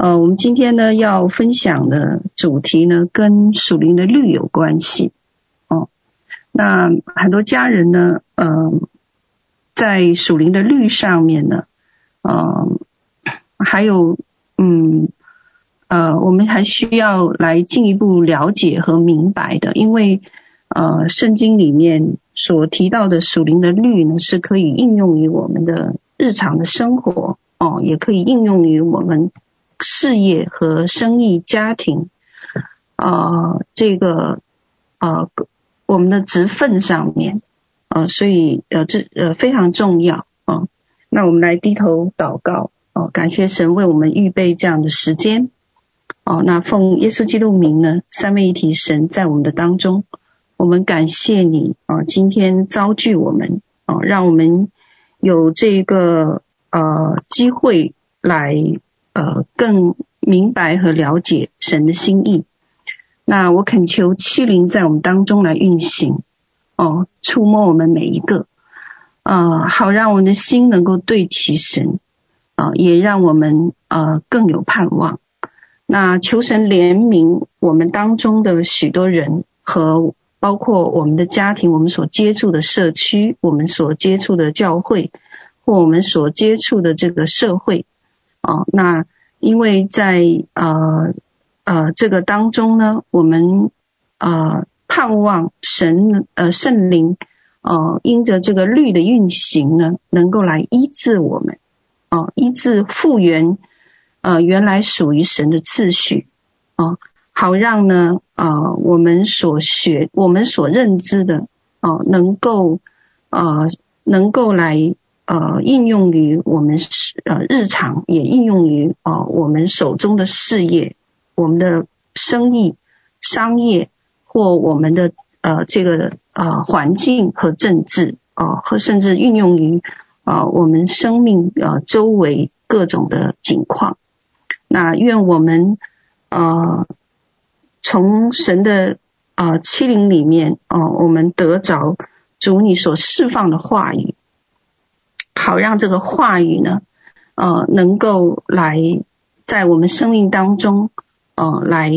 呃，我们今天呢要分享的主题呢跟属灵的律有关系哦。那很多家人呢，嗯、呃，在属灵的律上面呢，嗯、呃，还有嗯。呃，我们还需要来进一步了解和明白的，因为呃，圣经里面所提到的属灵的律呢，是可以应用于我们的日常的生活哦，也可以应用于我们事业和生意、家庭，呃，这个呃，我们的职分上面，呃，所以呃，这呃非常重要啊，那我们来低头祷告哦，感谢神为我们预备这样的时间。哦，那奉耶稣基督名呢，三位一体神在我们的当中，我们感谢你啊，今天召聚我们啊，让我们有这个呃机会来呃更明白和了解神的心意。那我恳求七灵在我们当中来运行，哦，触摸我们每一个啊，好让我们的心能够对齐神啊，也让我们呃更有盼望。那求神怜悯我们当中的许多人，和包括我们的家庭，我们所接触的社区，我们所接触的教会，或我们所接触的这个社会，哦，那因为在呃呃这个当中呢，我们呃盼望神呃圣灵呃因着这个律的运行呢，能够来医治我们，啊，医治复原。呃，原来属于神的次序啊、呃，好让呢呃我们所学、我们所认知的啊、呃，能够呃能够来呃应用于我们呃日常，也应用于啊、呃、我们手中的事业、我们的生意、商业或我们的呃这个呃环境和政治啊、呃，和甚至运用于啊、呃、我们生命呃周围各种的景况。那愿我们呃从神的呃七灵里面哦、呃，我们得着主你所释放的话语，好让这个话语呢呃能够来在我们生命当中呃来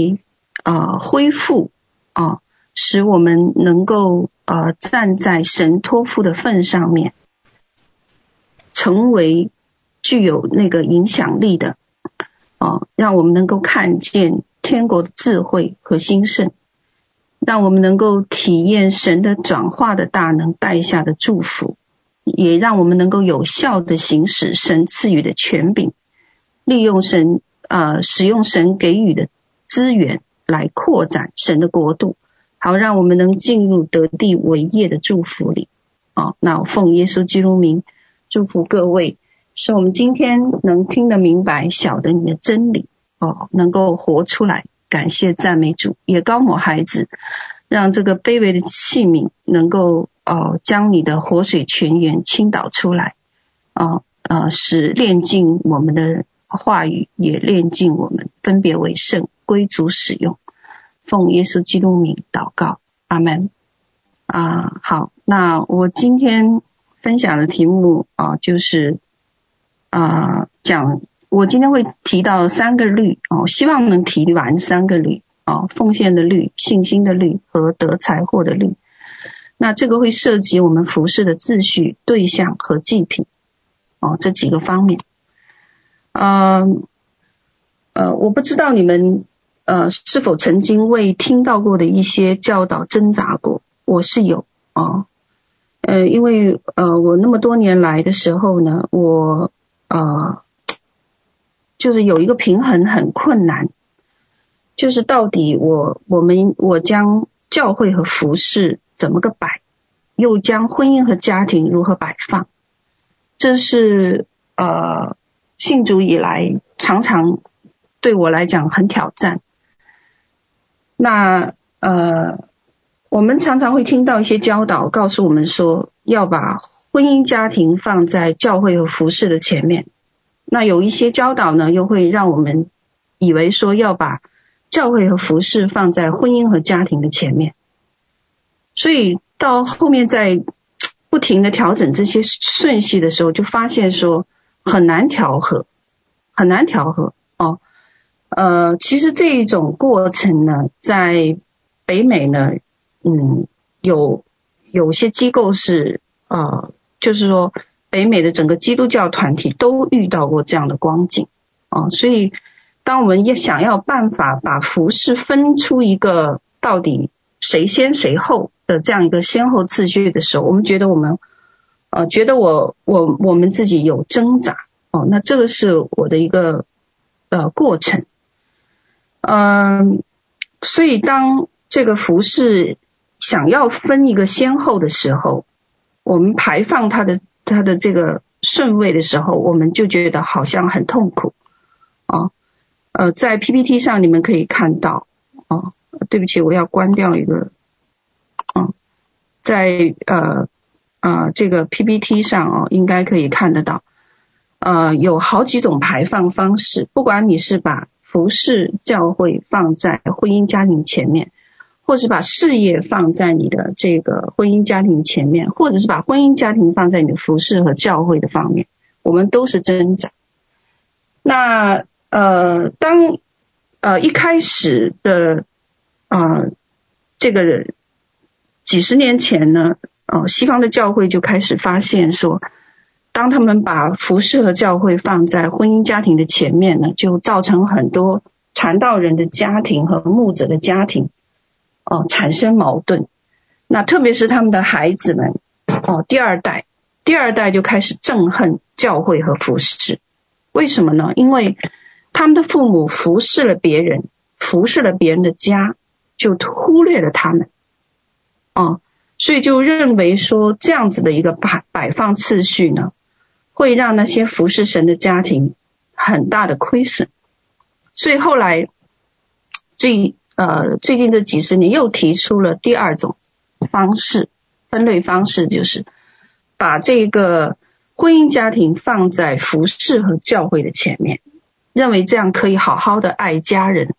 呃恢复啊、呃，使我们能够呃站在神托付的份上面，成为具有那个影响力的。啊，让我们能够看见天国的智慧和兴盛，让我们能够体验神的转化的大能带下的祝福，也让我们能够有效的行使神赐予的权柄，利用神呃使用神给予的资源来扩展神的国度，好让我们能进入得地为业的祝福里。啊，那我奉耶稣基督名祝福各位。使我们今天能听得明白、晓得你的真理哦，能够活出来，感谢赞美主，也高某孩子，让这个卑微的器皿能够哦，将你的活水泉源倾倒出来，哦呃，使炼净我们的话语，也炼净我们，分别为圣，归主使用。奉耶稣基督名祷告，阿门。啊，好，那我今天分享的题目啊，就是。啊、讲我今天会提到三个律哦，希望能提完三个律哦，奉献的律、信心的律和得财货的律。那这个会涉及我们服饰的秩序、对象和祭品哦，这几个方面。呃呃，我不知道你们呃是否曾经为听到过的一些教导挣扎过？我是有哦，呃，因为呃我那么多年来的时候呢，我。呃，就是有一个平衡很困难，就是到底我我们我将教会和服饰怎么个摆，又将婚姻和家庭如何摆放，这是呃信主以来常常对我来讲很挑战。那呃，我们常常会听到一些教导，告诉我们说要把。婚姻家庭放在教会和服饰的前面，那有一些教导呢，又会让我们以为说要把教会和服饰放在婚姻和家庭的前面，所以到后面在不停的调整这些顺序的时候，就发现说很难调和，很难调和哦。呃，其实这一种过程呢，在北美呢，嗯，有有些机构是呃，就是说北美的整个基督教团体都遇到过这样的光景啊，所以当我们也想要办法把服饰分出一个到底谁先谁后的这样一个先后次序的时候，我们觉得我们呃，觉得我我我们自己有挣扎哦，那这个是我的一个呃过程。嗯，所以当这个服饰想要分一个先后的时候，我们排放它的它的这个顺位的时候，我们就觉得好像很痛苦啊。呃，在 PPT 上你们可以看到啊，对不起，我要关掉一个嗯，在呃呃这个 PPT 上哦，应该可以看得到，呃，有好几种排放方式，不管你是把服饰教会放在婚姻家庭前面，或是把事业放在你的这个婚姻家庭前面，或者是把婚姻家庭放在你的服饰和教会的方面，我们都是挣扎。那呃，当呃一开始的呃这个几十年前呢，呃西方的教会就开始发现说。当他们把服饰和教会放在婚姻家庭的前面呢，就造成很多传道人的家庭和牧者的家庭哦、产生矛盾。那特别是他们的孩子们哦、第二代，第二代就开始憎恨教会和服饰。为什么呢？因为他们的父母服侍了别人，服侍了别人的家，就忽略了他们。哦、所以就认为说这样子的一个摆摆放次序呢。会让那些服侍神的家庭很大的亏损，所以后来最呃最近这几十年又提出了第二种方式分类方式，就是把这个婚姻家庭放在服侍和教会的前面，认为这样可以好好的爱家人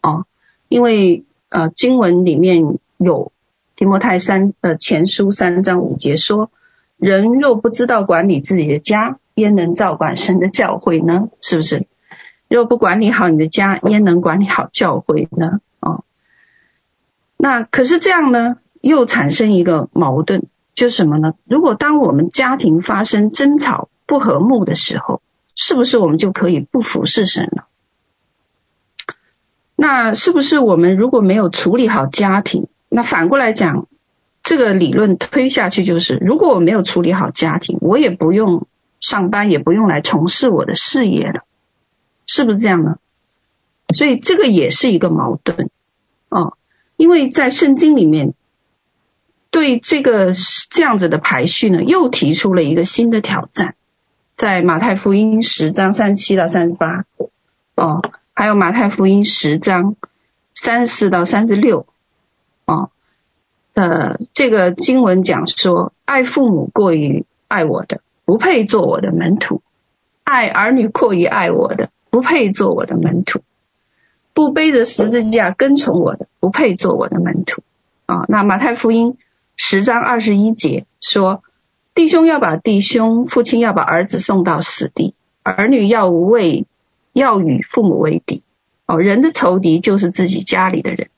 啊，因为呃经文里面有提摩太三呃前书三章五节说。人若不知道管理自己的家，焉能照管神的教会呢？是不是？若不管理好你的家，焉能管理好教会呢？哦，那可是这样呢，又产生一个矛盾，就是什么呢？如果当我们家庭发生争吵不和睦的时候，是不是我们就可以不服侍神了？那是不是我们如果没有处理好家庭，那反过来讲？这个理论推下去就是，如果我没有处理好家庭，我也不用上班，也不用来从事我的事业了，是不是这样呢？所以这个也是一个矛盾哦，因为在圣经里面对这个这样子的排序呢，又提出了一个新的挑战，在马太福音十章三七到三十八哦，还有马太福音十章三十四到三十六哦。呃，这个经文讲说，爱父母过于爱我的，不配做我的门徒；爱儿女过于爱我的，不配做我的门徒；不背着十字架跟从我的，不配做我的门徒。啊，那马太福音十章二十一节说，弟兄要把弟兄，父亲要把儿子送到死地，儿女要为要与父母为敌。哦，人的仇敌就是自己家里的人。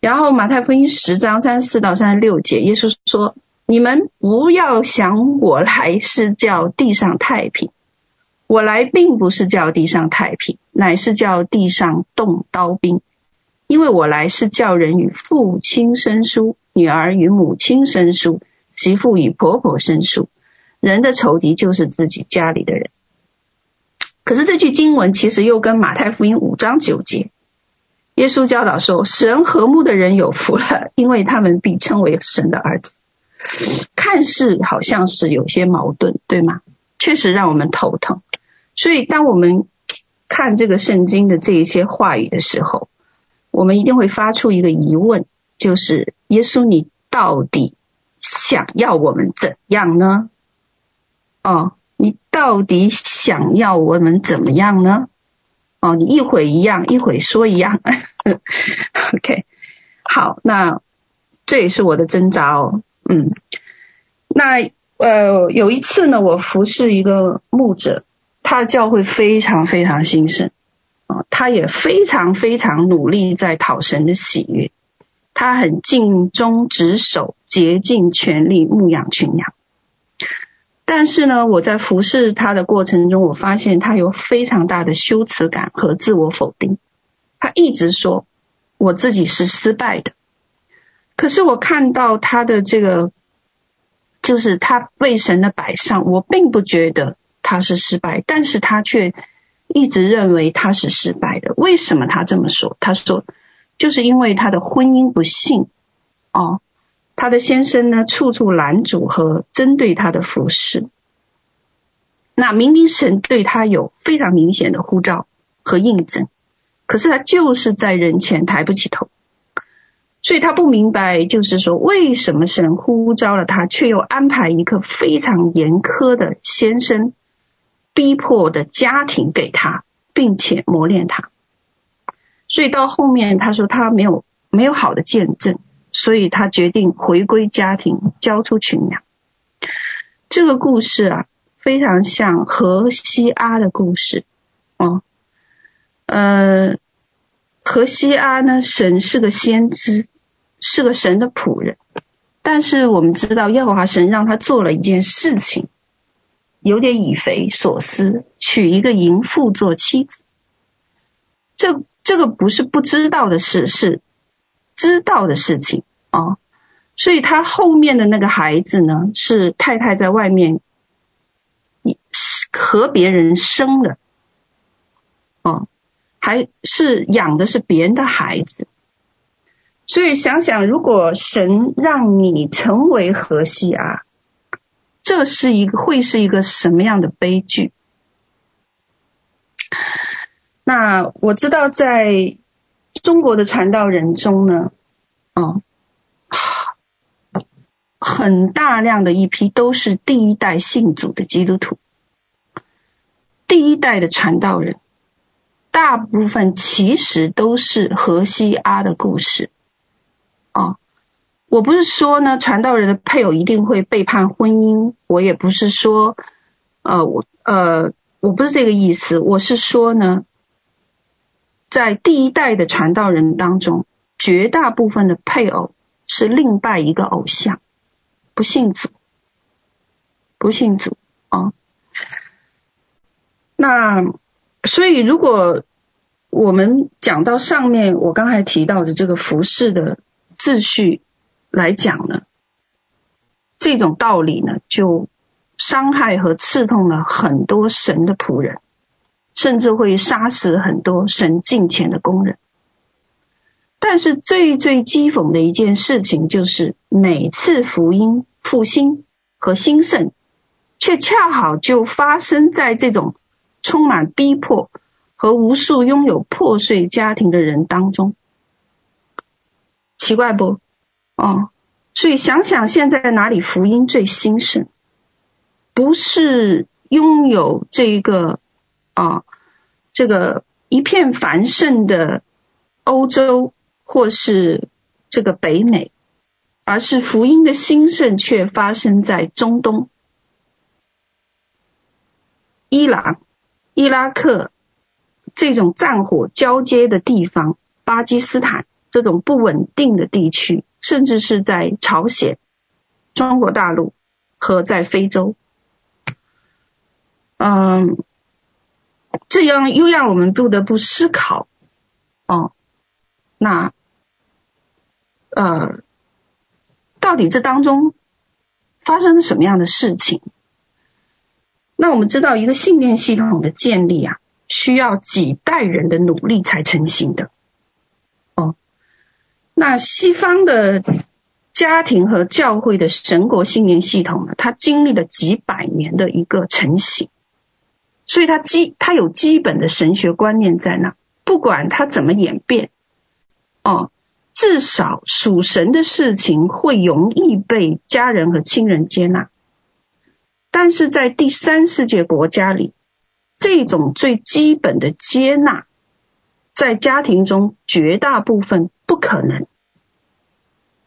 然后马太福音十章三十四到三十六节，耶稣说：“你们不要想我来是叫地上太平，我来并不是叫地上太平，乃是叫地上动刀兵。因为我来是叫人与父亲生疏，女儿与母亲生疏，媳妇与婆婆生疏。人的仇敌就是自己家里的人。”可是这句经文其实又跟马太福音五章九节。耶稣教导说：“使人和睦的人有福了，因为他们必称为神的儿子。”看似好像是有些矛盾，对吗？确实让我们头疼。所以，当我们看这个圣经的这一些话语的时候，我们一定会发出一个疑问：就是耶稣，你到底想要我们怎样呢？哦，到底想要我们怎么样呢？哦，你一会一样，一会说一样，OK，好，那这也是我的挣扎哦，嗯，那呃有一次呢，我服侍一个牧者，他的教会非常非常兴盛，啊，他也非常非常努力在讨神的喜悦，他很尽忠职守，竭尽全力牧养群羊。但是呢，我在服侍他的过程中，我发现他有非常大的羞耻感和自我否定。他一直说我自己是失败的。可是我看到他的这个，就是他为神的摆上，我并不觉得他是失败，但是他却一直认为他是失败的。为什么他这么说？他说，就是因为他的婚姻不幸哦。他的先生呢，处处拦阻和针对他的服侍。那明明神对他有非常明显的呼召和印证，可是他就是在人前抬不起头，所以他不明白，就是说为什么神呼召了他，却又安排一个非常严苛的先生，逼迫的家庭给他，并且磨练他。所以到后面他说他没有没有好的见证。所以他决定回归家庭，交出群羊。这个故事啊，非常像何西阿的故事哦。呃，何西阿呢，神是个先知，是个神的仆人。但是我们知道，耶和华神让他做了一件事情，有点以匪所思，娶一个淫妇做妻子。这这个不是不知道的事，是。知道的事情啊、哦，所以他后面的那个孩子呢，是太太在外面和别人生的，哦，还是养的是别人的孩子。所以想想，如果神让你成为何西阿，这是一个会是一个什么样的悲剧？那我知道在。中国的传道人中呢，嗯，很大量的一批都是第一代信主的基督徒，第一代的传道人，大部分其实都是荷西阿的故事。啊，我不是说呢，传道人的配偶一定会背叛婚姻，我也不是说，呃，我呃，我不是这个意思，我是说呢。在第一代的传道人当中，绝大部分的配偶是另拜一个偶像，不信主，不信主啊、那所以，如果我们讲到上面我刚才提到的这个服饰的秩序来讲呢，这种道理呢，就伤害和刺痛了很多神的仆人。甚至会杀死很多神近前的工人，但是最最讥讽的一件事情就是，每次福音复兴和兴盛，却恰好就发生在这种充满逼迫和无数拥有破碎家庭的人当中，奇怪不？哦，所以想想现在哪里福音最兴盛？不是拥有这一个。啊，这个一片繁盛的欧洲，或是这个北美，而是福音的兴盛却发生在中东、伊朗、伊拉克这种战火交接的地方，巴基斯坦这种不稳定的地区，甚至是在朝鲜、中国大陆和在非洲，嗯。这样又让我们不得不思考，哦，那，呃，到底这当中发生了什么样的事情？那我们知道，一个信念系统的建立啊，需要几代人的努力才成型的。哦，那西方的家庭和教会的神国信念系统呢，它经历了几百年的一个成型。所以它基它有基本的神学观念在那，不管它怎么演变，哦，至少属神的事情会容易被家人和亲人接纳。但是在第三世界国家里，这种最基本的接纳，在家庭中绝大部分不可能，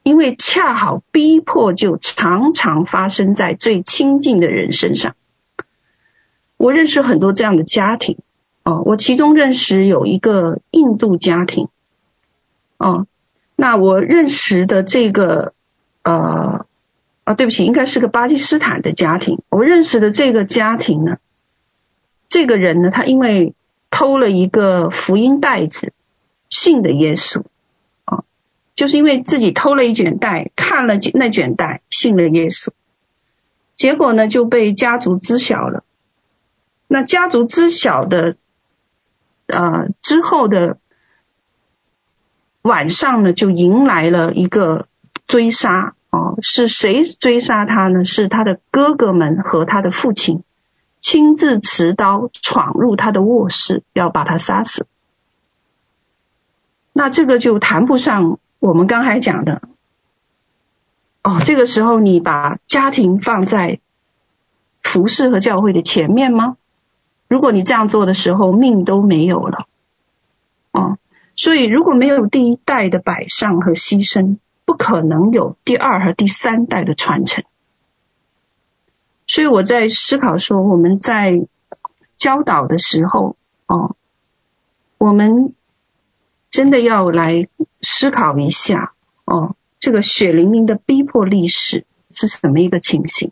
因为恰好逼迫就常常发生在最亲近的人身上。我认识很多这样的家庭，哦，我其中认识有一个印度家庭，哦，那我认识的这个呃啊，对不起，应该是个巴基斯坦的家庭。我认识的这个家庭呢，这个人呢，他因为偷了一个福音袋子，信的耶稣，啊、就是因为自己偷了一卷袋，看了那卷袋，信了耶稣，结果呢就被家族知晓了。那家族知晓的。呃，之后的晚上呢，就迎来了一个追杀哦。是谁追杀他呢？是他的哥哥们和他的父亲亲自持刀闯入他的卧室，要把他杀死。那这个就谈不上我们刚才讲的哦。这个时候你把家庭放在服饰和教会的前面吗？如果你这样做的时候，命都没有了，哦，所以如果没有第一代的摆上和牺牲，不可能有第二和第三代的传承。所以我在思考说，我们在教导的时候，哦，我们真的要来思考一下，哦，这个血淋淋的逼迫历史是什么一个情形？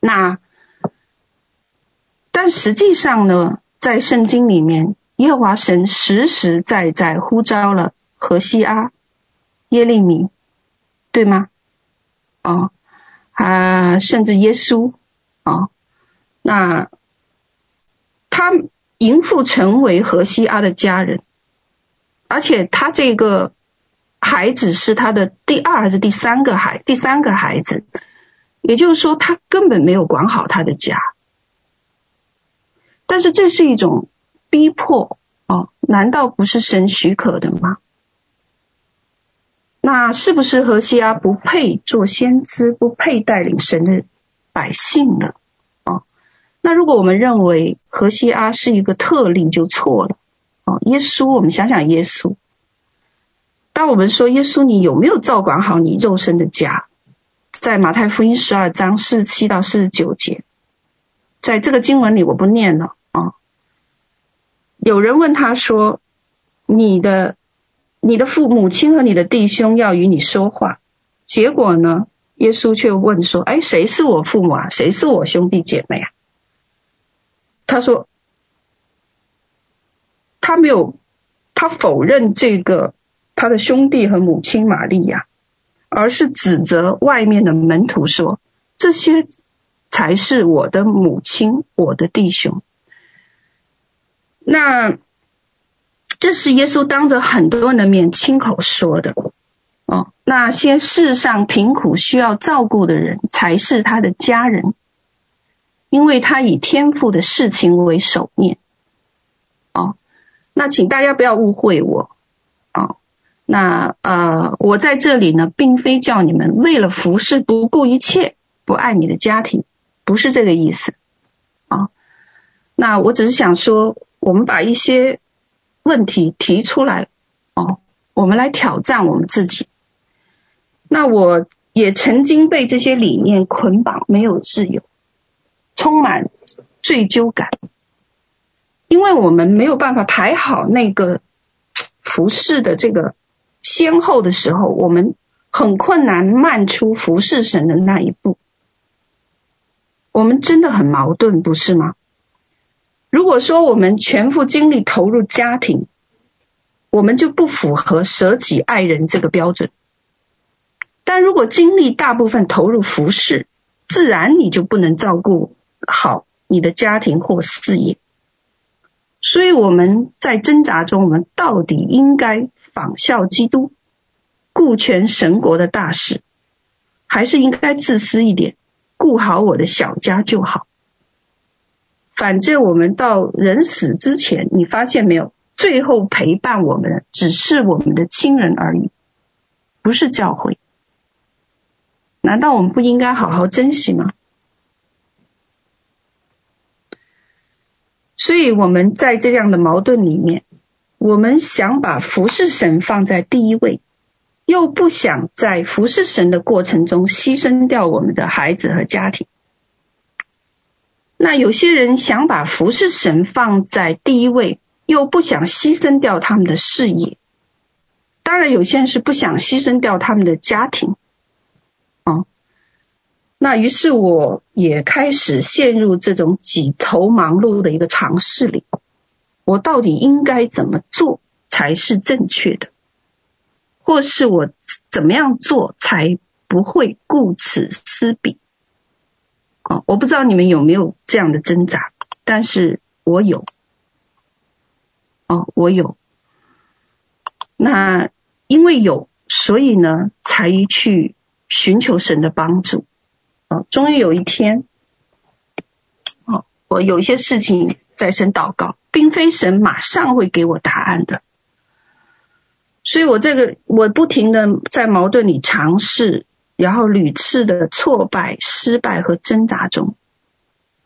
那。但实际上呢，在圣经里面，耶和华神实实在在呼召了何西阿、耶利米，对吗？哦，啊，甚至耶稣，哦，那他迎父成为何西阿的家人，而且他这个孩子是他的第二还是第三个孩，第三个孩子，也就是说，他根本没有管好他的家。但是这是一种逼迫哦，难道不是神许可的吗？那是不是何西阿不配做先知，不配带领神的百姓呢？哦，那如果我们认为何西阿是一个特例，就错了哦。耶稣，我们想想耶稣，当我们说耶稣，你有没有照管好你肉身的家？在马太福音十二章四十七到四十九节，在这个经文里，我不念了。有人问他说：“你的、你的父母亲和你的弟兄要与你说话。”结果呢，耶稣却问说：“哎，谁是我父母啊？谁是我兄弟姐妹啊？”他说：“他没有，他否认这个他的兄弟和母亲玛利亚，而是指责外面的门徒说：‘这些才是我的母亲，我的弟兄。’”那这是耶稣当着很多人的面亲口说的哦。那些世上贫苦需要照顾的人才是他的家人，因为他以天父的事情为首念哦。那请大家不要误会我哦。那呃，我在这里呢，并非叫你们为了服侍不顾一切，不爱你的家庭，不是这个意思啊、那我只是想说。我们把一些问题提出来，哦，我们来挑战我们自己。那我也曾经被这些理念捆绑，没有自由，充满罪疚感，因为我们没有办法排好那个服饰的这个先后的时候，我们很困难迈出服饰神的那一步。我们真的很矛盾，不是吗？如果说我们全副精力投入家庭，我们就不符合舍己爱人这个标准。但如果精力大部分投入服事，自然你就不能照顾好你的家庭或事业。所以我们在挣扎中，我们到底应该仿效基督，顾全神国的大事，还是应该自私一点，顾好我的小家就好？反正我们到人死之前，你发现没有？最后陪伴我们的只是我们的亲人而已，不是教会。难道我们不应该好好珍惜吗？所以我们在这样的矛盾里面，我们想把服侍神放在第一位，又不想在服侍神的过程中牺牲掉我们的孩子和家庭。那有些人想把服侍神放在第一位，又不想牺牲掉他们的事业。当然，有些人是不想牺牲掉他们的家庭。哦，那于是我也开始陷入这种几头忙碌的一个尝试里。我到底应该怎么做才是正确的？或是我怎么样做才不会顾此失彼？哦，我不知道你们有没有这样的挣扎，但是我有。哦，我有。那因为有，所以呢，才去寻求神的帮助。哦，终于有一天，哦，我有一些事情在神祷告，并非神马上会给我答案的。所以我这个我不停的在矛盾里尝试，然后屡次的挫败、失败和挣扎中，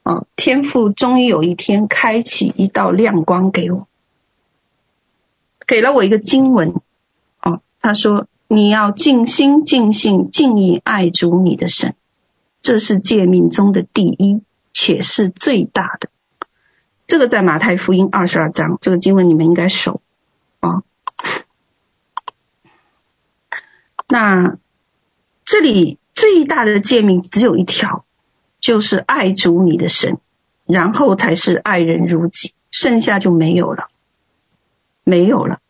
哦，天父终于有一天开启一道亮光给我，给了我一个经文，哦，他说你要尽心、尽性、尽意爱主你的神，这是诫命中的第一，且是最大的。这个在马太福音二十二章，这个经文你们应该熟，啊。那这里最大的诫命只有一条，就是爱主你的神，然后才是爱人如己，剩下就没有了，没有了。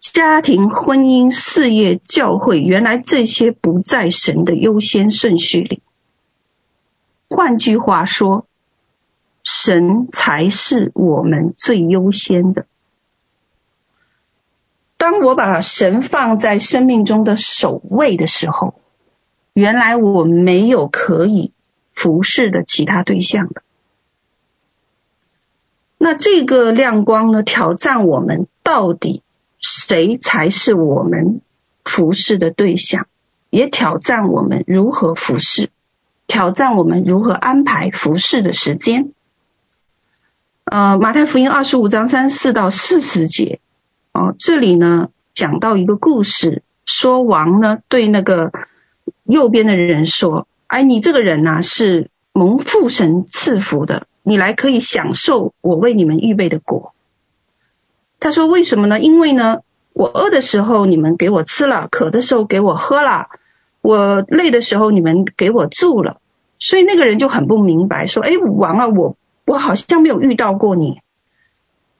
家庭、婚姻、事业、教会，原来这些不在神的优先顺序里。换句话说，神才是我们最优先的。当我把神放在生命中的首位的时候，原来我没有可以服侍的其他对象了。那这个亮光呢，挑战我们到底谁才是我们服侍的对象，也挑战我们如何服侍，挑战我们如何安排服侍的时间。呃，马太福音二十五章三十四到四十节。哦，这里呢讲到一个故事，说王呢对那个右边的人说：“哎，你这个人呢、是蒙父神赐福的，你来可以享受我为你们预备的果。”他说：“为什么呢？因为呢，我饿的时候你们给我吃了，渴的时候给我喝了，我累的时候你们给我住了。”所以那个人就很不明白，说：“哎，王啊，我我好像没有遇到过你，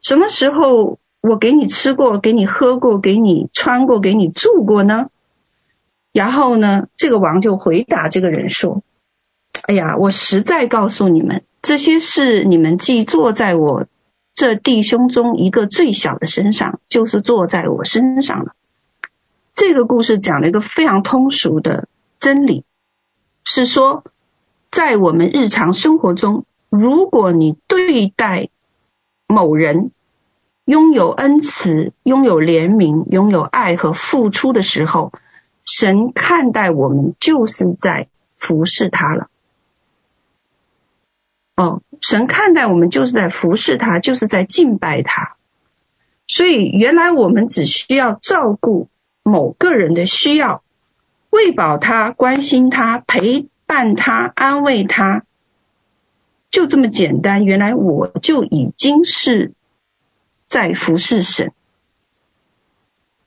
什么时候？”我给你吃过，给你喝过，给你穿过，给你住过呢。然后呢，这个王就回答这个人说：“哎呀，我实在告诉你们，这些事你们既做在我这弟兄中一个最小的身上，就是做在我身上了。”这个故事讲了一个非常通俗的真理，是说，在我们日常生活中，如果你对待某人，拥有恩慈、拥有怜悯、拥有爱和付出的时候，神看待我们就是在服侍他了。哦，神看待我们就是在服侍他，就是在敬拜他。所以，原来我们只需要照顾某个人的需要，喂饱他、关心他、陪伴他、安慰他，就这么简单。原来我就已经是。在服侍神，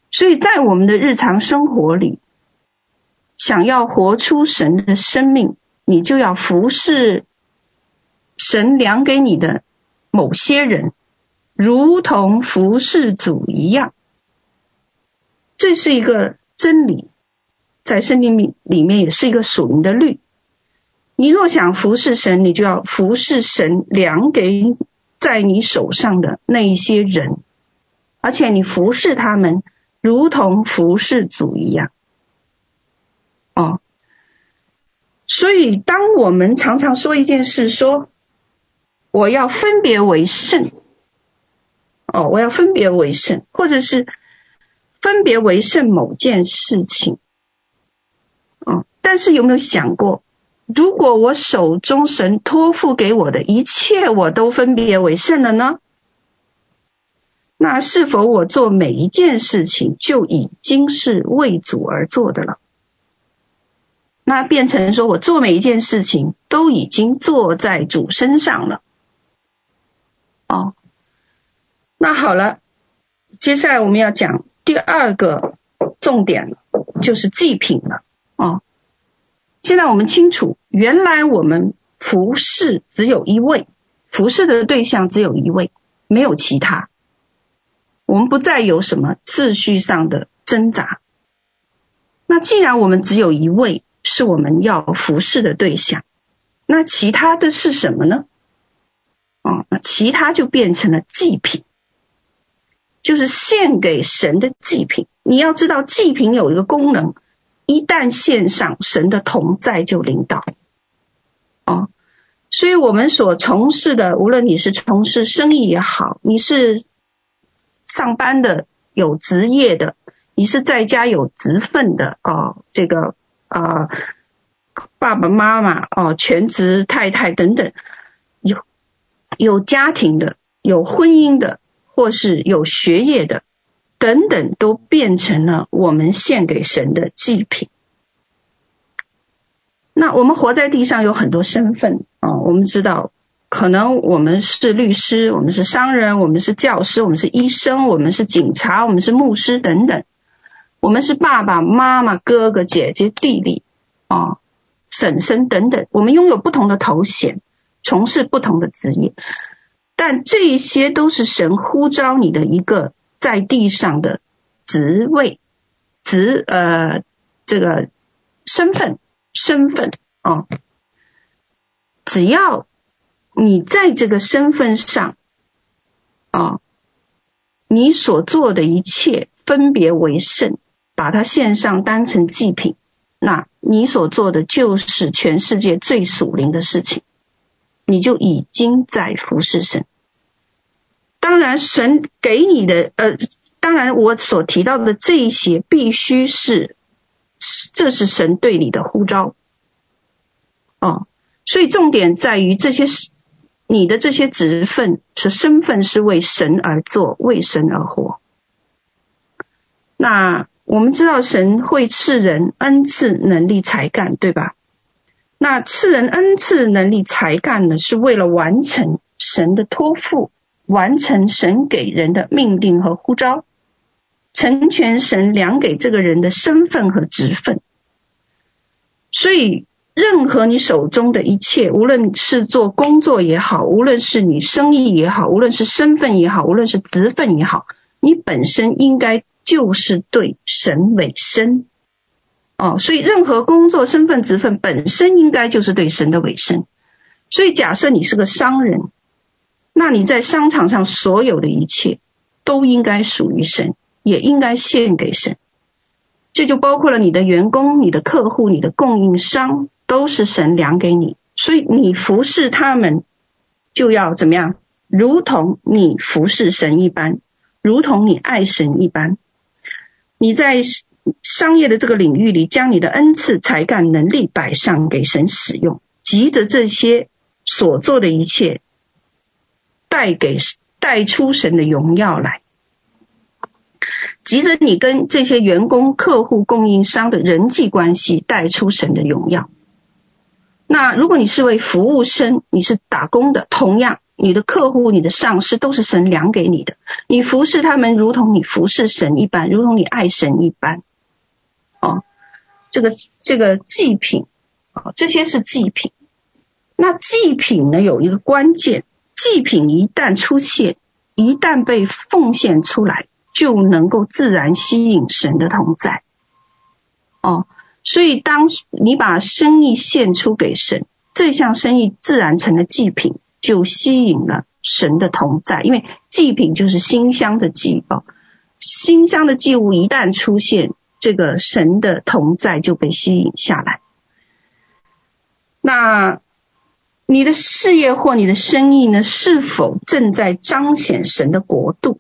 所以在我们的日常生活里，想要活出神的生命，你就要服侍神量给你的某些人，如同服侍主一样。这是一个真理，在圣经里里面也是一个属灵的律。你若想服侍神，你就要服侍神量给。在你手上的那一些人，而且你服侍他们，如同服侍主一样。哦，所以当我们常常说一件事，说我要分别为圣，哦，我要分别为圣，或者是分别为圣某件事情，哦，但是有没有想过？如果我手中神托付给我的一切，我都分别为圣了呢？那是否我做每一件事情就已经是为主而做的了？那变成说我做每一件事情都已经坐在主身上了。哦，那好了，接下来我们要讲第二个重点了，就是祭品了。哦，现在我们清楚，原来我们服侍只有一位，服侍的对象只有一位，没有其他。我们不再有什么秩序上的挣扎。那既然我们只有一位，是我们要服侍的对象，那其他的是什么呢？哦，那其他就变成了祭品，就是献给神的祭品。你要知道，祭品有一个功能，一旦献上，神的同在就领导。哦，所以我们所从事的，无论你是从事生意也好，你是上班的、有职业的，你是在家有职分的，哦，这个。啊、呃，爸爸妈妈哦，全职太太等等，有有家庭的，有婚姻的，或是有学业的，等等，都变成了我们献给神的祭品。那我们活在地上有很多身份啊、我们知道，可能我们是律师，我们是商人，我们是教师，我们是医生，我们是警察，我们是牧师等等。我们是爸爸妈妈、哥哥姐姐、弟弟啊、婶婶等等，我们拥有不同的头衔，从事不同的职业，但这些都是神呼召你的一个在地上的职位、职呃这个身份、身份啊。只要你在这个身份上啊，你所做的一切分别为圣。把它献上，当成祭品，那你所做的就是全世界最属灵的事情，你就已经在服侍神。当然，神给你的，呃，当然我所提到的这一些，必须是，这是神对你的呼召。哦，所以重点在于这些是，你的这些职分是身份是为神而做，为神而活。那。我们知道神会赐人恩赐、能力、才干，对吧？那赐人恩赐、能力、才干呢，是为了完成神的托付，完成神给人的命令和呼召，成全神量给这个人的身份和职分。所以，任何你手中的一切，无论是做工作也好，无论是你生意也好，无论是身份也好，无论是职分也好，你本身应该。就是对神委身哦，所以任何工作、身份、职分本身应该就是对神的委身。所以，假设你是个商人，那你在商场上所有的一切都应该属于神，也应该献给神。这就包括了你的员工、你的客户、你的供应商，都是神量给你。所以，你服侍他们就要怎么样？如同你服侍神一般，如同你爱神一般。你在商业的这个领域里，将你的恩赐、才干、能力摆上给神使用，急着这些所做的一切带给带出神的荣耀来，急着你跟这些员工、客户、供应商的人际关系带出神的荣耀。那如果你是位服务生，你是打工的，同样。你的客户、你的上司都是神量给你的，你服侍他们如同你服侍神一般，如同你爱神一般。哦，这个这个祭品，哦，这些是祭品。那祭品呢，有一个关键，祭品一旦出现，一旦被奉献出来，就能够自然吸引神的同在。哦，所以当你把生意献出给神，这项生意自然成了祭品。就吸引了神的同在，因为祭品就是馨香的祭哦，馨香的祭物一旦出现，这个神的同在就被吸引下来。那你的事业或你的生意呢，是否正在彰显神的国度？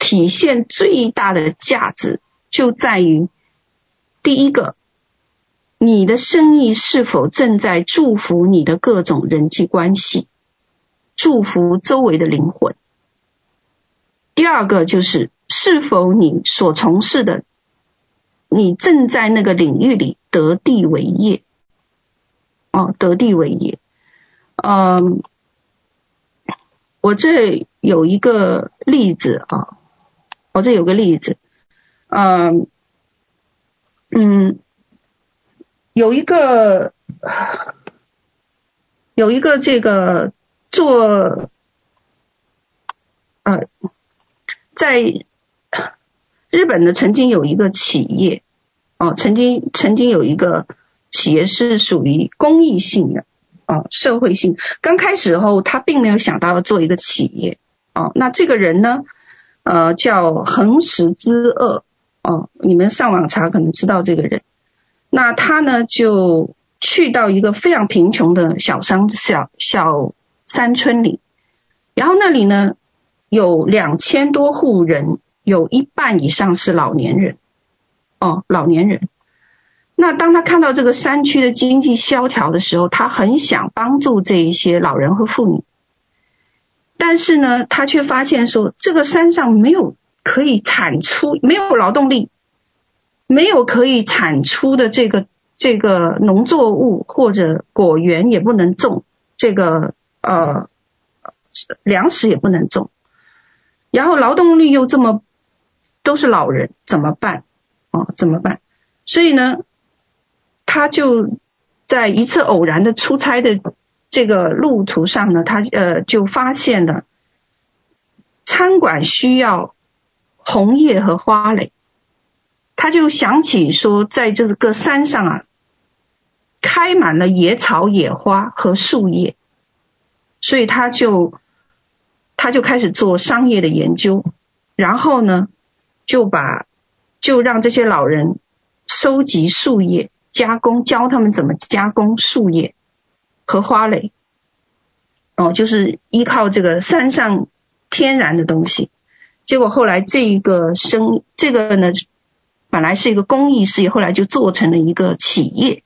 体现最大的价值就在于第一个。你的生意是否正在祝福你的各种人际关系，祝福周围的灵魂？第二个就是，是否你所从事的，你正在那个领域里得地为业。哦，得地为业。嗯，我这有一个例子啊，我这有个例子，嗯嗯，有一个有一个这个做呃，在日本的曾经有一个企业哦，曾经曾经有一个企业是属于公益性的。哦，社会性刚开始后，他并没有想到要做一个企业。哦，那这个人呢，呃，叫横石之恶。哦，你们上网查可能知道这个人。那他呢，就去到一个非常贫穷的小山小小山村里，然后那里呢，有两千多户人，有一半以上是老年人。哦，老年人。那当他看到这个山区的经济萧条的时候，他很想帮助这一些老人和妇女，但是呢，他却发现说，这个山上没有可以产出，没有劳动力，没有可以产出的这个这个农作物或者果园也不能种，这个呃粮食也不能种，然后劳动力又这么都是老人，怎么办？哦，怎么办？所以呢？他就在一次偶然的出差的这个路途上呢，他呃就发现了餐馆需要红叶和花蕾，他就想起说，在这个山上啊，开满了野草、野花和树叶，所以他就他就开始做商业的研究，然后呢，就把就让这些老人收集树叶。加工，教他们怎么加工树叶和花蕾，哦，就是依靠这个山上天然的东西。结果后来这一个生，这个呢，本来是一个公益事业，后来就做成了一个企业。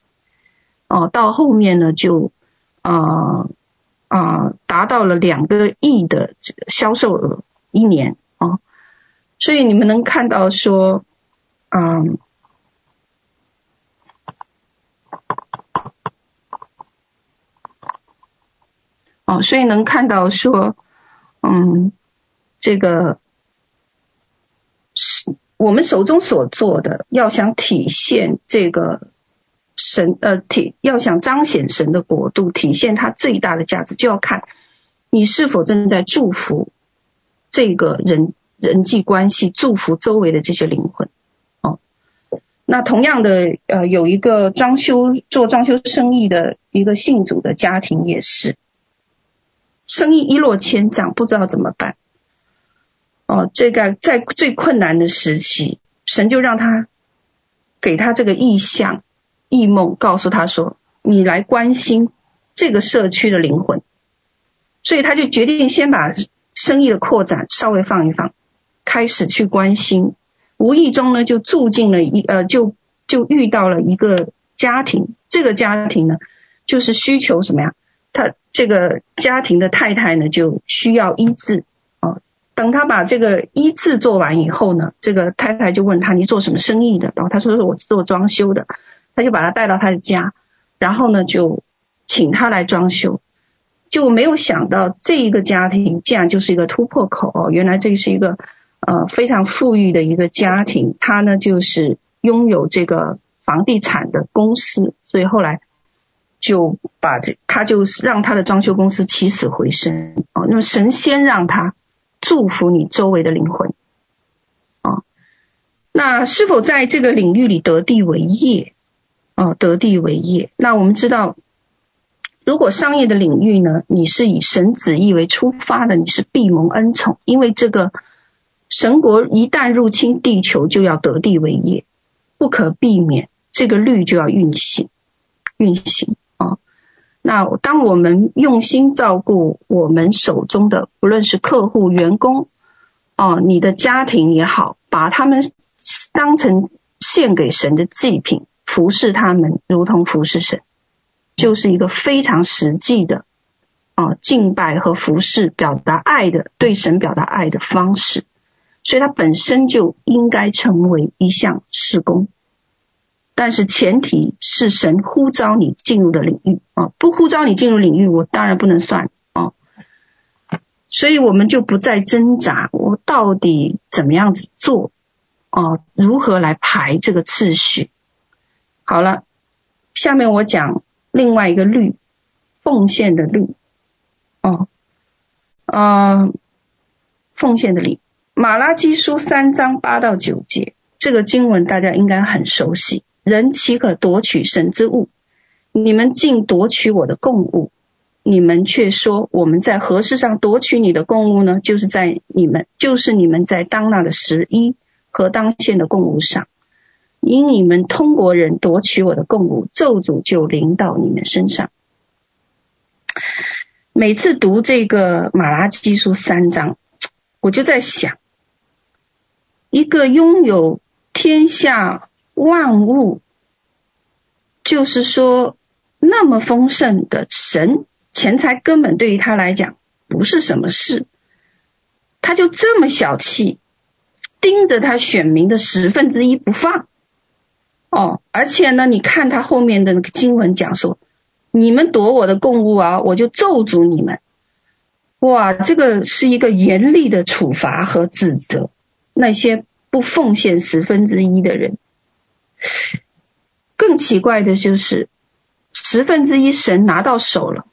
哦，到后面呢，就啊啊达到了两个亿的销售额一年哦，所以你们能看到说，嗯。哦，所以能看到说，嗯，这个是我们手中所做的，要想体现这个神呃体，要想彰显神的国度，体现它最大的价值，就要看你是否正在祝福这个人人际关系，祝福周围的这些灵魂。哦，那同样的，呃，有一个装修做装修生意的一个信主的家庭也是。生意一落千丈，不知道怎么办。哦，这个在最困难的时期，神就让他给他这个意象、异梦，告诉他说：“你来关心这个社区的灵魂。”所以他就决定先把生意的扩展稍微放一放，开始去关心。无意中呢，就住进了一呃，就就遇到了一个家庭。这个家庭呢，就是需求什么呀？他这个家庭的太太呢，就需要医治哦。等他把这个医治做完以后呢，这个太太就问他：“你做什么生意的？”然后他说：“是我做装修的。”他就把他带到他的家，然后呢，就请他来装修。就没有想到这一个家庭竟然就是一个突破口哦，原来这是一个呃非常富裕的一个家庭，他呢就是拥有这个房地产的公司，所以后来。就把这，他就让他的装修公司起死回生哦。那么神先让他祝福你周围的灵魂哦。那是否在这个领域里得地为业哦？得地为业。那我们知道，如果商业的领域呢，你是以神旨意为出发的，你是必蒙恩宠，因为这个神国一旦入侵地球，就要得地为业，不可避免，这个律就要运行，运行。那当我们用心照顾我们手中的，不论是客户、员工，哦，你的家庭也好，把他们当成献给神的祭品，服侍他们，如同服侍神，就是一个非常实际的，哦，敬拜和服侍，表达爱的，对神表达爱的方式，所以它本身就应该成为一项事工。但是前提是神呼召你进入的领域啊，不呼召你进入领域，我当然不能算啊。所以我们就不再挣扎，我到底怎么样子做哦？如何来排这个次序？好了，下面我讲另外一个律，奉献的律哦，呃，奉献的律。马拉基书三章八到九节，这个经文大家应该很熟悉。人岂可夺取神之物？你们竟夺取我的供物！你们却说我们在何事上夺取你的供物呢？就是在你们，就是你们在当纳的十一和当献的供物上。因你们通国人夺取我的供物，咒诅就临到你们身上。每次读这个马拉基书三章，我就在想。一个拥有天下万物，就是说那么丰盛的神，钱财根本对于他来讲不是什么事，他就这么小气，盯着他选民的十分之一不放。哦，而且呢，你看他后面的那个经文讲说，你们夺我的供物啊，我就咒诅你们。哇，这个是一个严厉的处罚和指责。那些不奉献十分之一的人，更奇怪的就是十分之一神拿到手了，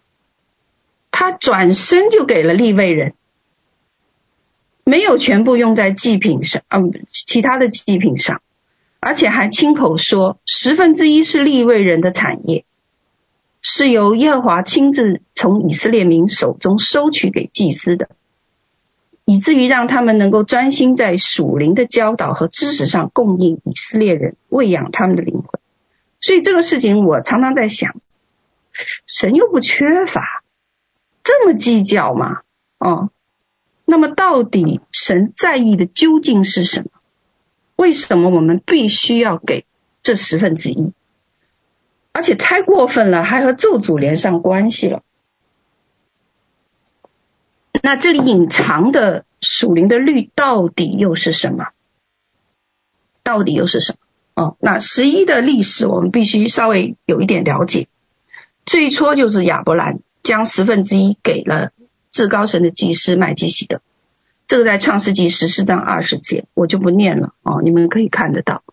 他转身就给了利未人，没有全部用在祭品上，嗯，其他的祭品上，而且还亲口说十分之一是利未人的产业，是由耶和华亲自从以色列民手中收取给祭司的。以至于让他们能够专心在属灵的教导和知识上供应以色列人，喂养他们的灵魂。所以这个事情我常常在想，神又不缺乏，这么计较吗？哦，那么到底神在意的究竟是什么？为什么我们必须要给这十分之一？而且太过分了，还和咒诅连上关系了。那这里隐藏的属灵的律到底又是什么？到底又是什么？哦，那十一的历史我们必须稍微有一点了解。最初就是亚伯兰将十分之一给了至高神的祭司麦基洗德，这个在创世纪十四章二十节，我就不念了哦，你们可以看得到。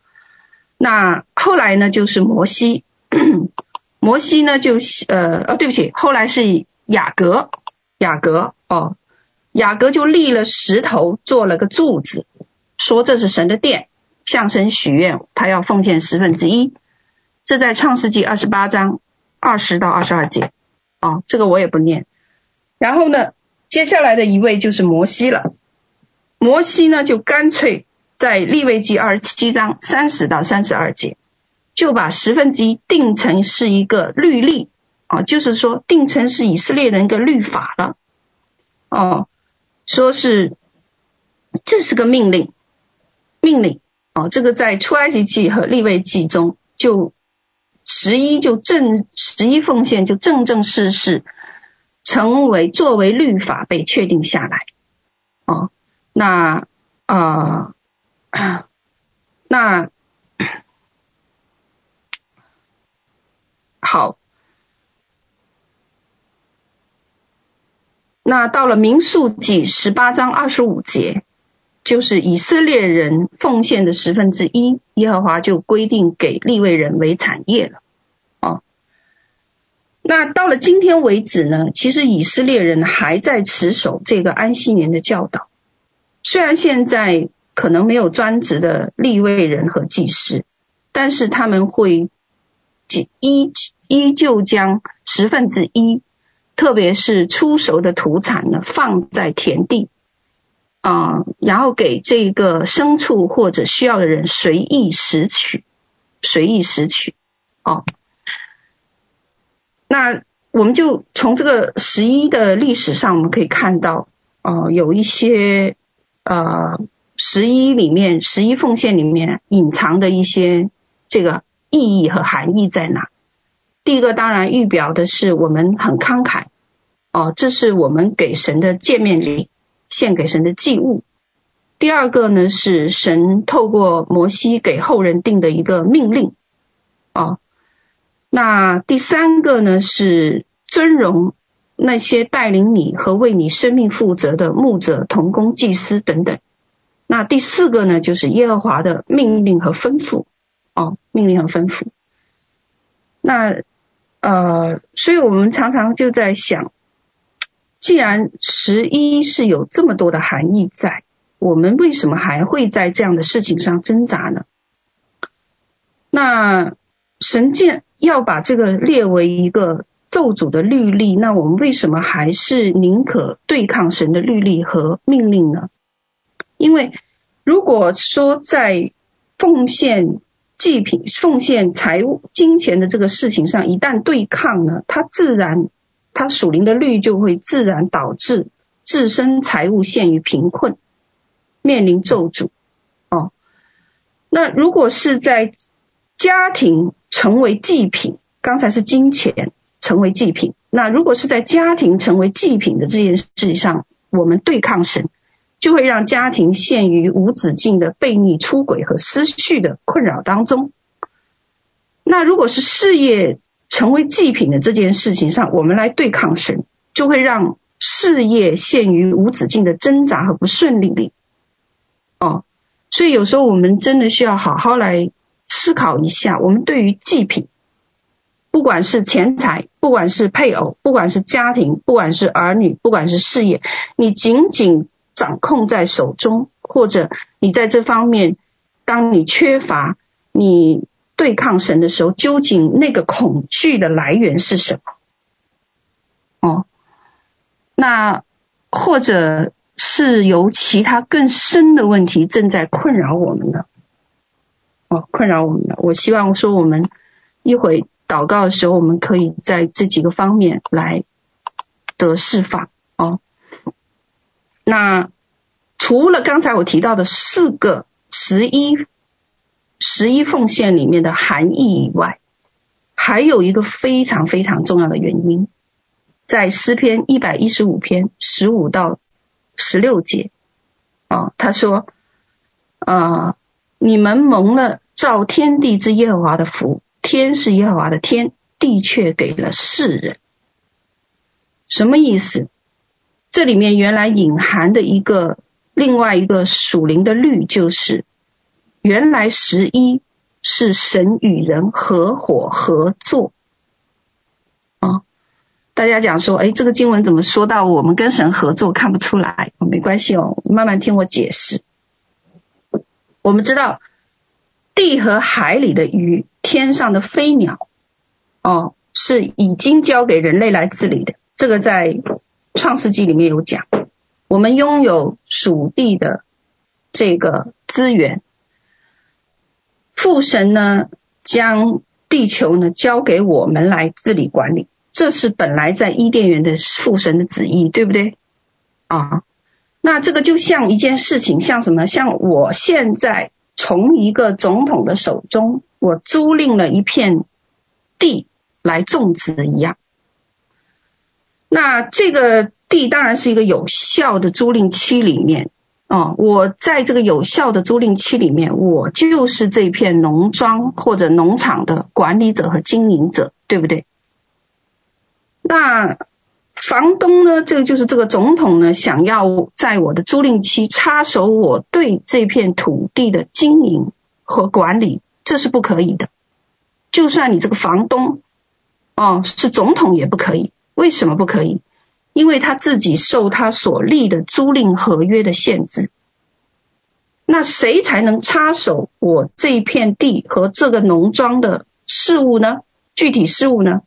那后来呢，就是摩西，摩西呢就呃哦，对不起，后来是雅各，雅各哦。雅各就立了石头，做了个柱子，说这是神的殿，向神许愿，他要奉献十分之一。这在创世纪二十八章二十到二十二节，哦，这个我也不念。然后呢，接下来的一位就是摩西了。摩西呢，就干脆在利未记二十七章三十到三十二节，就把十分之一定成是一个律例，啊，就是说定成是以色列人一个律法了，哦。说是这是个命令，命令哦，这个在出埃及记和立位记中，就十一就正十一奉献就正正式式成为作为律法被确定下来哦。那啊、呃，那好。那到了民数记十八章二十五节，就是以色列人奉献的十分之一，耶和华就规定给利未人为产业了。哦，那到了今天为止呢，其实以色列人还在持守这个安息年的教导，虽然现在可能没有专职的利未人和祭司，但是他们会依依旧将十分之一。特别是初熟的土产呢，放在田地啊、然后给这个牲畜或者需要的人随意拾取，随意拾取哦。那我们就从这个十一的历史上，我们可以看到，哦、呃，有一些呃十一里面十一奉献里面隐藏的一些这个意义和含义在哪？第一个当然预表的是我们很慷慨哦，这是我们给神的见面礼，献给神的祭物。第二个呢是神透过摩西给后人定的一个命令哦。那第三个呢是尊荣那些带领你和为你生命负责的牧者、同工、祭司等等。那第四个呢就是耶和华的命令和吩咐哦，命令和吩咐。那呃，所以我们常常就在想，既然十一是有这么多的含义在，我们为什么还会在这样的事情上挣扎呢？那神剑要把这个列为一个咒诅的律例，那我们为什么还是宁可对抗神的律例和命令呢？因为如果说在奉献祭品、奉献财物、金钱的这个事情上，一旦对抗呢，它自然，它属灵的律就会自然导致自身财物陷于贫困，面临咒诅。哦，那如果是在家庭成为祭品，刚才是金钱成为祭品，那如果是在家庭成为祭品的这件事情上，我们对抗神，就会让家庭陷于无止境的悖逆、出轨和失序的困扰当中。那如果是事业成为祭品的这件事情上，我们来对抗神，就会让事业陷于无止境的挣扎和不顺利里。哦，所以有时候我们真的需要好好来。思考一下，我们对于祭品，不管是钱财，不管是配偶，不管是家庭，不管是儿女，不管是事业，你仅仅掌控在手中，或者你在这方面，当你缺乏，你对抗神的时候，究竟那个恐惧的来源是什么？哦，那或者是由其他更深的问题正在困扰我们呢？困扰我们的，我希望说，我们一会祷告的时候，我们可以在这几个方面来得释放哦。那除了刚才我提到的四个十一十一奉献里面的含义以外，还有一个非常非常重要的原因，在诗篇一百一十五篇十五到十六节哦，他说，呃，你们蒙了。造天地之耶和华的福，天是耶和华的天，地却给了世人。什么意思？这里面原来隐含的一个另外一个属灵的律，就是原来十一是神与人合伙合作。啊，大家讲说，哎，这个经文怎么说到我们跟神合作？看不出来，没关系哦，慢慢听我解释。我们知道。地和海里的鱼，天上的飞鸟，哦，是已经交给人类来治理的。这个在创世纪里面有讲。我们拥有属地的这个资源，父神呢将地球呢交给我们来治理管理，这是本来在伊甸园的父神的旨意，对不对？啊，那这个就像一件事情，像什么？像我现在。从一个总统的手中，我租赁了一片地来种植一样。那这个地当然是一个有效的租赁期里面，哦，我在这个有效的租赁期里面，我就是这片农庄或者农场的管理者和经营者，对不对？那。房东呢？这个就是这个总统呢，想要在我的租赁期插手我对这片土地的经营和管理，这是不可以的。就算你这个房东哦是总统也不可以。为什么不可以？因为他自己受他所立的租赁合约的限制。那谁才能插手我这一片地和这个农庄的事务呢？具体事务呢？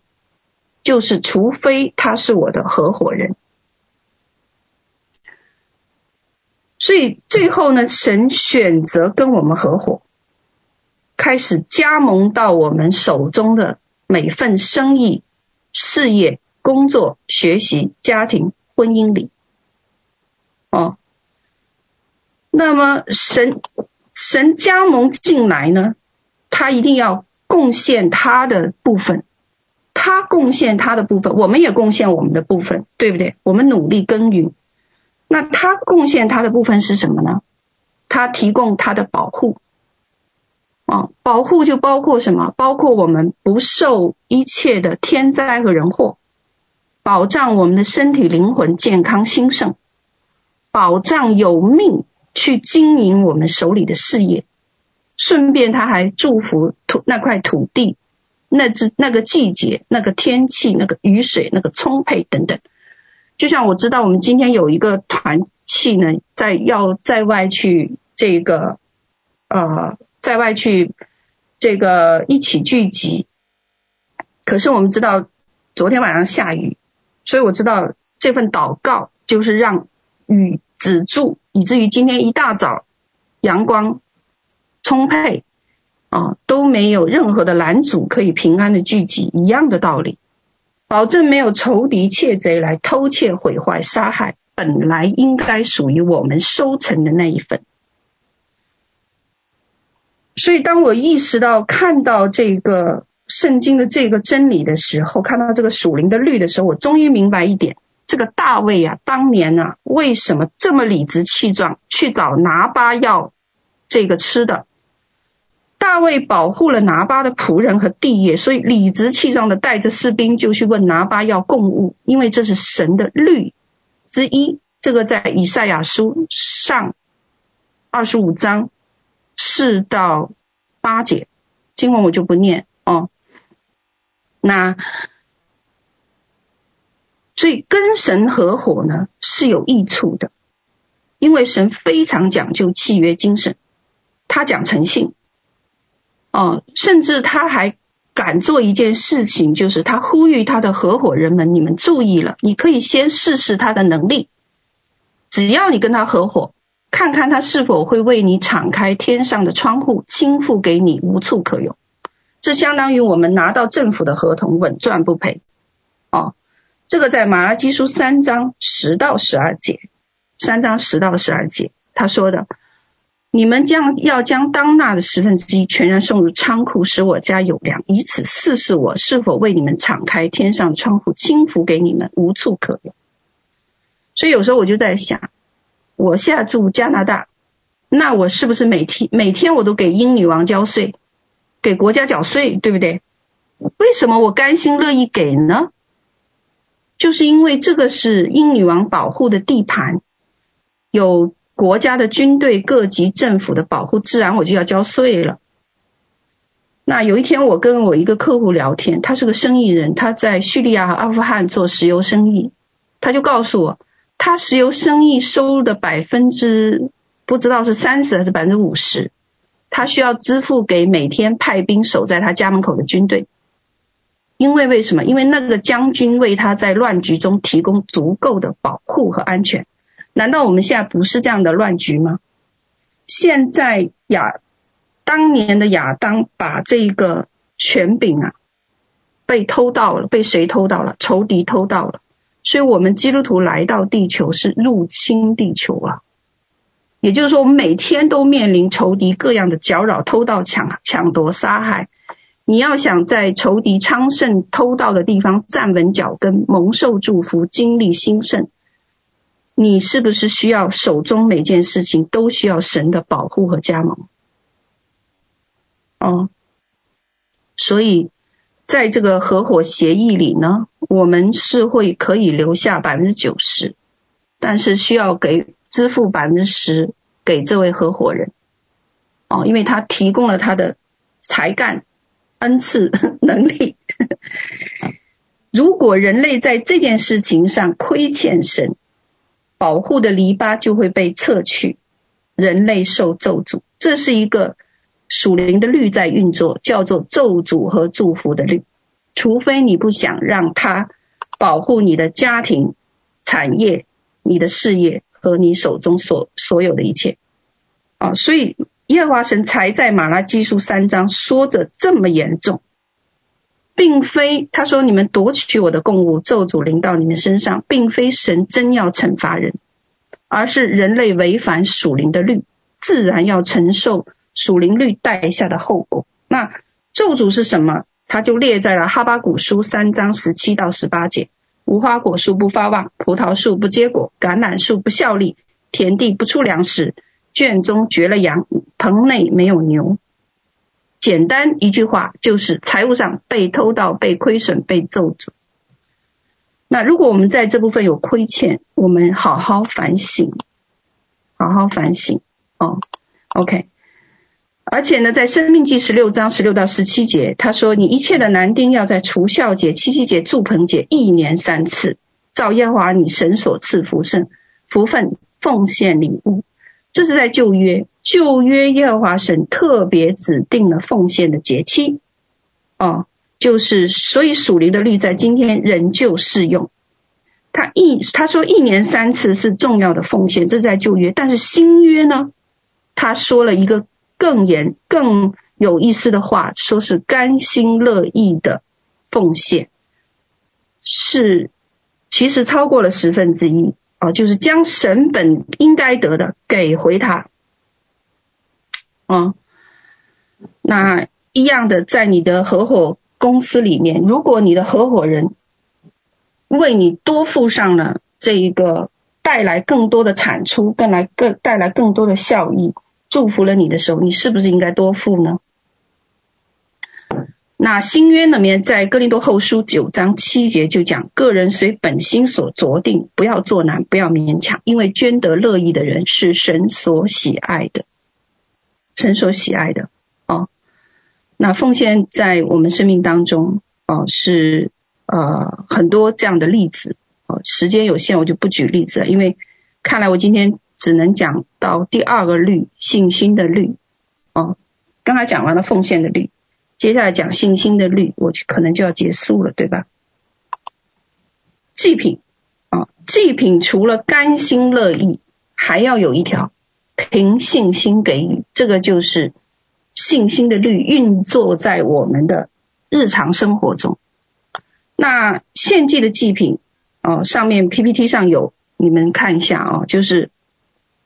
就是，除非他是我的合伙人，所以最后呢，神选择跟我们合伙，开始加盟到我们手中的每份生意、事业、工作、学习、家庭、婚姻里。哦，那么神神加盟进来呢，他一定要贡献他的部分。他贡献他的部分，我们也贡献我们的部分，对不对？我们努力耕耘。那他贡献他的部分是什么呢？他提供他的保护，啊，保护就包括什么？包括我们不受一切的天灾和人祸，保障我们的身体灵魂健康兴盛，保障有命去经营我们手里的事业。顺便，他还祝福土那块土地、那只那个季节、那个天气、那个雨水、那个充沛等等。就像我知道，我们今天有一个团契呢，在要在外去这个呃。在外去这个一起聚集，可是我们知道昨天晚上下雨，所以我知道这份祷告就是让雨止住，以至于今天一大早阳光充沛啊，都没有任何的拦阻，可以平安的聚集，一样的道理，保证没有仇敌窃贼来偷窃毁坏杀害本来应该属于我们收成的那一份。所以，当我意识到看到这个圣经的这个真理的时候，看到这个属灵的律的时候，我终于明白一点：这个大卫啊，当年啊，为什么这么理直气壮去找拿巴要这个吃的？大卫保护了拿巴的仆人和地业，所以理直气壮的带着士兵就去问拿巴要供物，因为这是神的律之一。这个在以赛亚书上二十五章。四到八节经文我就不念哦。那所以跟神合伙呢是有益处的，因为神非常讲究契约精神，他讲诚信哦，甚至他还敢做一件事情，就是他呼吁他的合伙人们，你们注意了，你可以先试试他的能力，只要你跟他合伙。看看他是否会为你敞开天上的窗户，倾覆给你无处可容。这相当于我们拿到政府的合同，稳赚不赔。哦，这个在马拉基书三章十到十二节，三章十到十二节他说的：你们将要将当纳的十分之一全然送入仓库，使我家有粮，以此试试我是否为你们敞开天上窗户，倾覆给你们无处可容。所以有时候我就在想。我现在住加拿大，那我是不是每天每天我都给英女王交税，给国家缴税，对不对？为什么我甘心乐意给呢？就是因为这个是英女王保护的地盘，有国家的军队、各级政府的保护，自然我就要交税了。那有一天，我跟我一个客户聊天，他是个生意人，他在叙利亚和阿富汗做石油生意，他就告诉我。他石油生意收入的百分之不知道是三十还是百分之五十，他需要支付给每天派兵守在他家门口的军队，因为为什么？因为那个将军为他在乱局中提供足够的保护和安全。难道我们现在不是这样的乱局吗？现在亚当年的亚当把这个权柄啊被偷盗了，被谁偷盗了？仇敌偷盗了。所以，我们基督徒来到地球是入侵地球啊，也就是说，我们每天都面临仇敌各样的搅扰、偷盗、抢抢夺、杀害。你要想在仇敌昌盛、偷盗的地方站稳脚跟、蒙受祝福、经历兴盛，你是不是需要手中每件事情都需要神的保护和加盟？哦，所以。在这个合伙协议里呢，我们是会可以留下百分之九十，但是需要给支付百分之十给这位合伙人，哦，因为他提供了他的才干、恩赐、能力。如果人类在这件事情上亏欠神，保护的篱笆就会被撤去，人类受咒诅。这是一个。属灵的律在运作，叫做咒诅和祝福的律。除非你不想让他保护你的家庭、产业、你的事业和你手中所所有的一切啊，所以耶和华神才在马拉基书三章说着这么严重，并非他说你们夺取我的供物，咒诅临到你们身上，并非神真要惩罚人，而是人类违反属灵的律，自然要承受。属灵律带下的后果，那咒诅是什么？他就列在了哈巴谷书三章十七到十八节：无花果树不发旺，葡萄树不结果，橄榄树不效力，田地不出粮食，圈中绝了羊，棚内没有牛。简单一句话就是财务上被偷盗、被亏损、被咒诅。那如果我们在这部分有亏欠，我们好好反省，好好反省哦。OK，而且呢，在生命记十六章十六到十七节，他说：“你一切的男丁要在除酵节、七七节、住棚节一年三次，照耶和华你神所赐福分福分奉献礼物。”这是在旧约，旧约耶和华神特别指定了奉献的节期哦。就是，所以属灵的律在今天仍旧适用。他一他说一年三次是重要的奉献，这是在旧约。但是新约呢，他说了一个更严、更有意思的话，说是甘心乐意的奉献，是其实超过了十分之一啊，就是将神本应该得的给回他。啊，那一样的，在你的合伙。公司里面，如果你的合伙人为你多付上了这一个带来更多的产出，更来更带来更多的效益，祝福了你的时候，你是不是应该多付呢？那新约里面在哥林多后书九章七节就讲，个人随本心所酌定，不要作难，不要勉强，因为捐得乐意的人是神所喜爱的，神所喜爱的哦。那奉献在我们生命当中，哦，是呃很多这样的例子，哦，时间有限，我就不举例子了，因为看来我今天只能讲到第二个律，信心的律，哦，刚才讲完了奉献的律，接下来讲信心的律，我就可能就要结束了，对吧？祭品，啊，祭品除了甘心乐意，还要有一条，凭信心给予，这个就是。信心的律运作在我们的日常生活中。那献祭的祭品哦，上面 PPT 上有，你们看一下哦，就是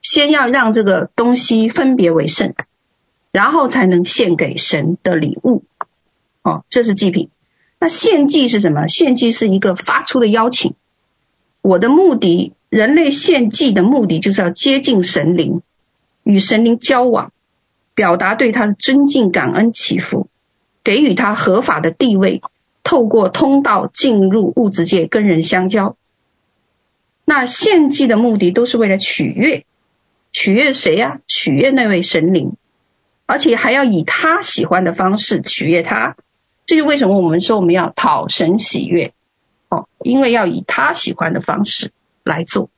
先要让这个东西分别为圣，然后才能献给神的礼物哦，这是祭品。那献祭是什么？献祭是一个发出的邀请。我的目的，人类献祭的目的就是要接近神灵，与神灵交往。表达对他的尊敬、感恩、祈福，给予他合法的地位，透过通道进入物质界跟人相交。那献祭的目的都是为了取悦，取悦谁呀、取悦那位神灵，而且还要以他喜欢的方式取悦他。这就为什么我们说我们要讨神喜悦哦，因为要以他喜欢的方式来做。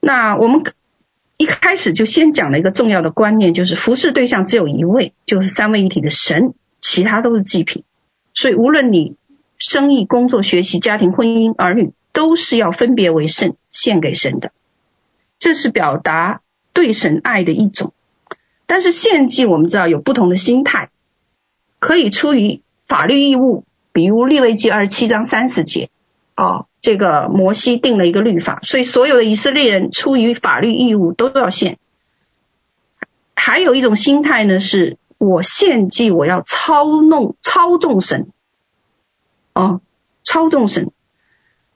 那我们。一开始就先讲了一个重要的观念，就是服侍对象只有一位，就是三位一体的神，其他都是祭品。所以无论你生意、工作、学习、家庭、婚姻、儿女，都是要分别为圣，献给神的。这是表达对神爱的一种。但是献祭我们知道有不同的心态，可以出于法律义务，比如利未记二十七章三十节。哦，这个摩西定了一个律法，所以所有的以色列人出于法律义务都要献。还有一种心态呢，是我献祭，我要操弄、操纵神。哦，操纵神。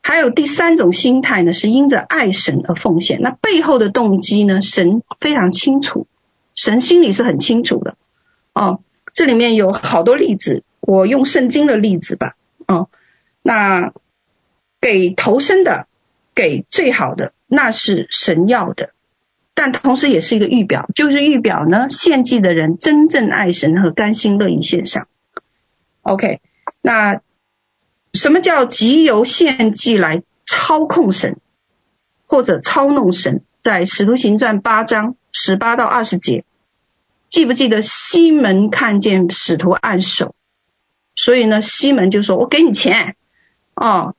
还有第三种心态呢，是因着爱神而奉献。那背后的动机呢，神非常清楚，神心里是很清楚的。哦，这里面有好多例子，我用圣经的例子吧。哦，那。给投生的，给最好的，那是神要的，但同时也是一个预表，就是预表呢，献祭的人真正爱神和甘心乐意献上。OK，那什么叫借由献祭来操控神或者操弄神？在使徒行传八章十八到二十节，记不记得西门看见使徒按手，所以呢，西门就说：“我给你钱。”哦。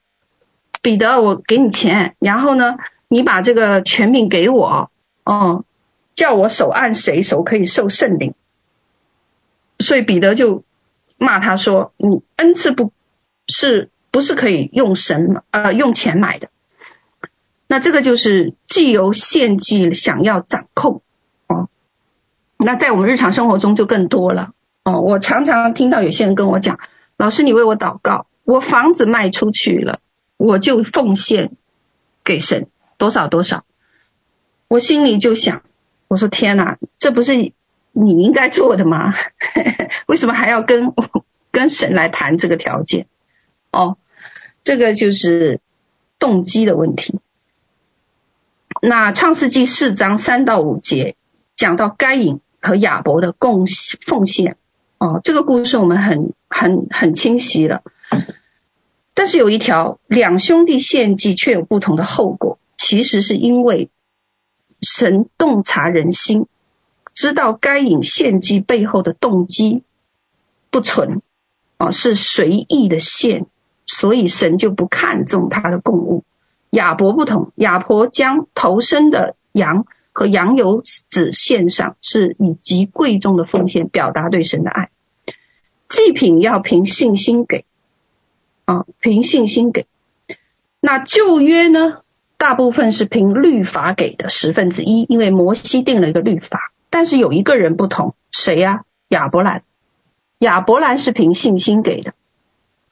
彼得，我给你钱，然后呢，你把这个权柄给我，哦，叫我手按谁，手可以受圣灵。所以彼得就骂他说：“你恩赐不是不是可以用神呃用钱买的？”那这个就是既由献祭想要掌控哦。那在我们日常生活中就更多了哦。我常常听到有些人跟我讲：“老师，你为我祷告，我房子卖出去了。”我就奉献给神多少多少，我心里就想，我说天哪，这不是你应该做的吗？为什么还要跟跟神来谈这个条件？哦，这个就是动机的问题。那创世纪四章三到五节讲到该隐和亚伯的贡奉献，哦，这个故事我们很很很清晰了。但是有一条，两兄弟献祭却有不同的后果，其实是因为神洞察人心，知道该隐献祭背后的动机不纯，啊，是随意的献，所以神就不看重他的供物。亚伯不同，亚伯将头生的羊和羊油子献上，是以极贵重的奉献表达对神的爱。祭品要凭信心给。啊，凭信心给。那旧约呢？大部分是凭律法给的十分之一，因为摩西定了一个律法。但是有一个人不同，谁呀？亚伯兰。亚伯兰是凭信心给的。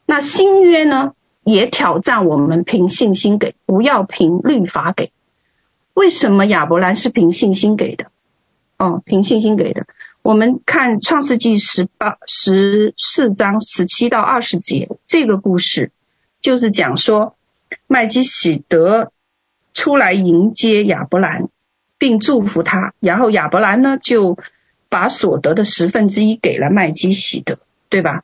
那新约呢？也挑战我们凭信心给，不要凭律法给。为什么亚伯兰是凭信心给的？哦，凭信心给的。我们看创世纪十八十四章十七到二十节，这个故事就是讲说，麦基洗德出来迎接亚伯兰，并祝福他，然后亚伯兰呢就把所得的十分之一给了麦基洗德，对吧？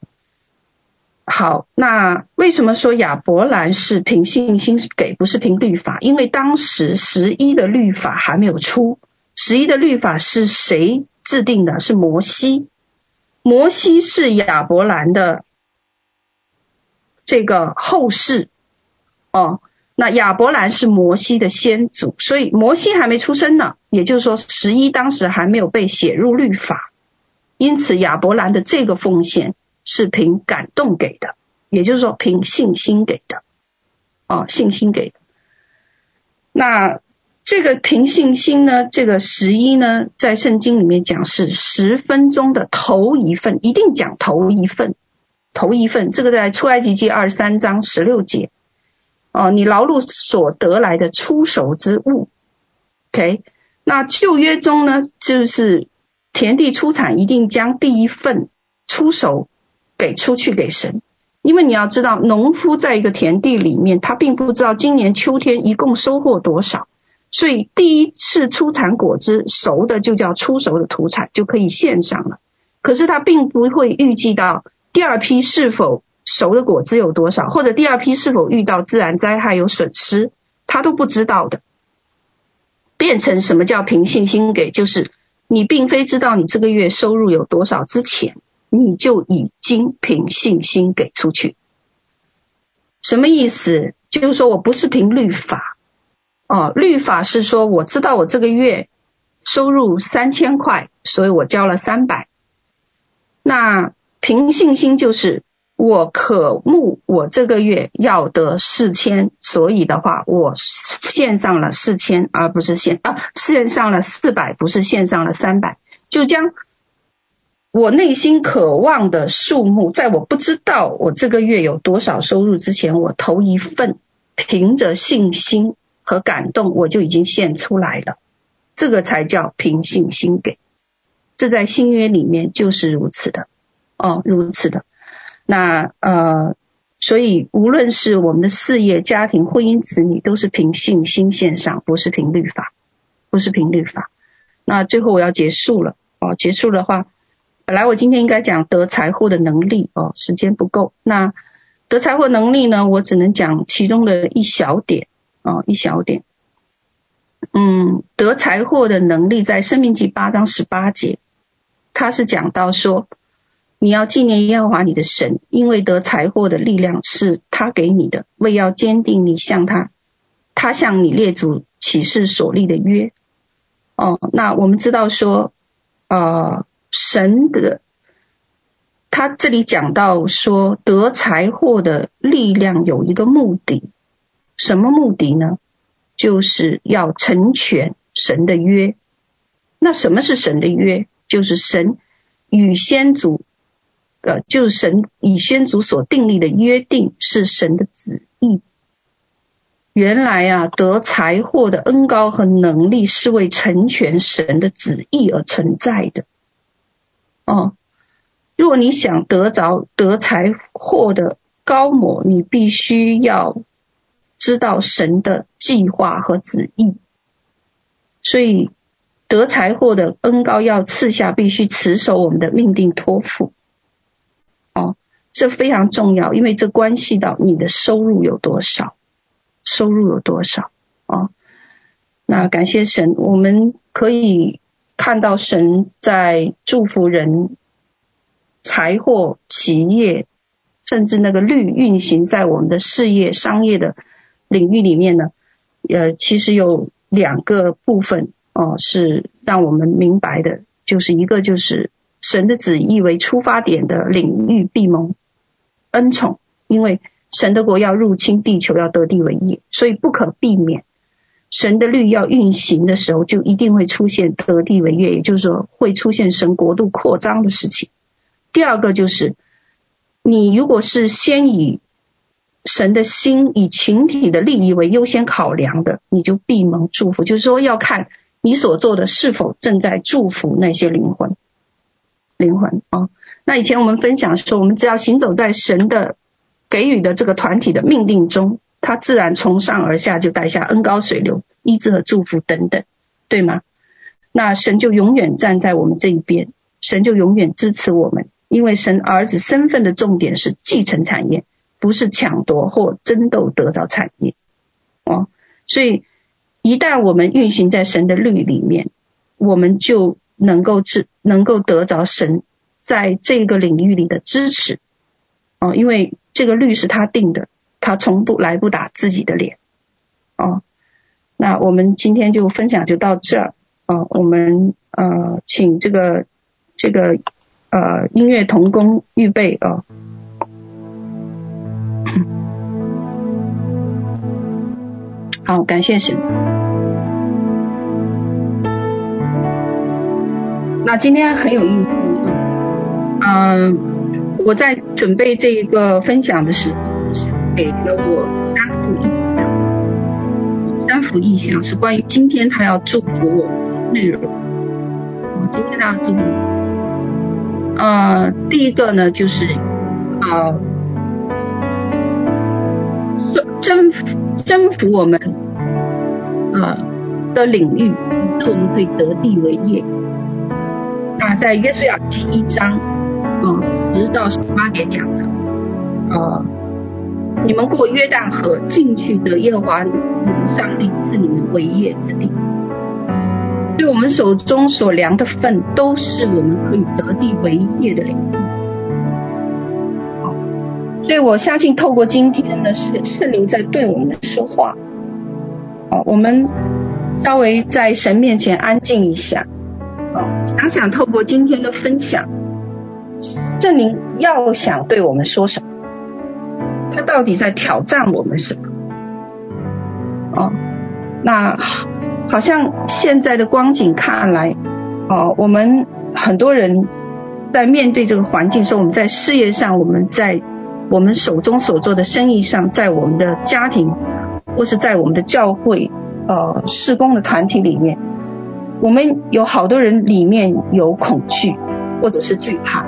好，那为什么说亚伯兰是凭信心给，不是凭律法？因为当时十一的律法还没有出，十一的律法是谁？制定的是摩西，摩西是亚伯兰的这个后世哦。那亚伯兰是摩西的先祖，所以摩西还没出生呢。也就是说，十一当时还没有被写入律法，因此亚伯兰的这个奉献是凭感动给的，也就是说凭信心给的哦，信心给的。那。这个凭信心呢，这个十一呢，在圣经里面讲是十分钟的头一份，一定讲头一份，头一份。这个在出埃及记二十三章十六节，哦，你劳碌所得来的出手之物，OK。那旧约中呢，就是田地出产一定将第一份出手给出去给神，因为你要知道，农夫在一个田地里面，他并不知道今年秋天一共收获多少。所以第一次出产果子熟的就叫初熟的土产，就可以献上了。可是他并不会预计到第二批是否熟的果子有多少，或者第二批是否遇到自然灾害有损失，他都不知道的。变成什么叫凭信心给？就是你并非知道你这个月收入有多少之前，你就已经凭信心给出去。什么意思？就是说我不是凭律法。哦，律法是说，我知道我这个月收入三千块，所以我交了三百。那凭信心就是我渴慕我这个月要得四千，所以的话，我献上了四千，而不是献啊，献上了四百，不是献上了三百，就将我内心渴望的数目，在我不知道我这个月有多少收入之前，我头一份，凭着信心。和感动，我就已经献出来了，这个才叫凭信心给。这在新约里面就是如此的，哦，如此的。那呃，所以无论是我们的事业、家庭、婚姻、子女，都是凭信心献上，不是凭律法，不是凭律法。那最后我要结束了，哦，结束的话，本来我今天应该讲得财货的能力，哦，时间不够。那得财货能力呢，我只能讲其中的一小点。哦，一小点，嗯，得财货的能力在《生命记》八章十八节，他是讲到说，你要纪念耶和华你的神，因为得财货的力量是他给你的，为要坚定你向他，他向你列祖起誓所立的约。哦，那我们知道说，呃，神的，他这里讲到说，得财货的力量有一个目的。什么目的呢？就是要成全神的约。那什么是神的约？就是神与先祖，呃，就是神与先祖所订立的约定，是神的旨意。原来啊，得财货的恩高和能力是为成全神的旨意而存在的。哦，如果你想得着得财货的高某，你必须要知道神的计划和旨意。所以得财货的恩高要赐下，必须持守我们的命定托付。哦，这非常重要，因为这关系到你的收入有多少，收入有多少。哦，那感谢神，我们可以。看到神在祝福人财货、企业，甚至那个律运行在我们的事业、商业的领域里面呢，呃，其实有两个部分哦、是让我们明白的，就是一个就是神的旨意为出发点的领域必蒙恩宠，因为神的国要入侵地球，要得地为业，所以不可避免。神的律要运行的时候，就一定会出现得地为业，也就是说会出现神国度扩张的事情。第二个就是，你如果是先以神的心、以群体的利益为优先考量的，你就必蒙祝福。就是说，要看你所做的是否正在祝福那些灵魂。灵魂啊，那以前我们分享说，我们只要行走在神的给予的这个团体的命定中。他自然从上而下就带下恩高水流、医治和祝福等等，对吗？那神就永远站在我们这一边，神就永远支持我们，因为神儿子身份的重点是继承产业，不是抢夺或争斗得到产业。哦，所以一旦我们运行在神的律里面，我们就能够支能够得着神在这个领域里的支持。哦，因为这个律是他定的。他从不来不打自己的脸，哦，那我们今天就分享就到这儿，哦，我们呃请这个这个呃音乐童工预备啊，哦，好，感谢神。那今天很有意思，嗯、呃，我在准备这一个分享的时候。给了我三幅意象，三幅意象是关于今天他要祝福我内容。我今天他要祝福，呃，第一个呢就是呃，征服征服我们呃的领域，我们可以得地为业。那在约书亚第一章，嗯、呃，十到十八节讲的，呃。你们过约旦河进去得耶和华你们上帝赐你们为业之地，对我们手中所量的份，都是我们可以得地为业的领域。好，所以我相信透过今天的圣圣灵在对我们说话。好，我们稍微在神面前安静一下，好，想想透过今天的分享，圣灵要想对我们说什么。到底在挑战我们什么？哦，那好像现在的光景看来，哦，我们很多人在面对这个环境时候，我们在事业上，我们在我们手中所做的生意上，在我们的家庭，或是在我们的教会，呃，事工的团体里面，我们有好多人里面有恐惧，或者是惧怕，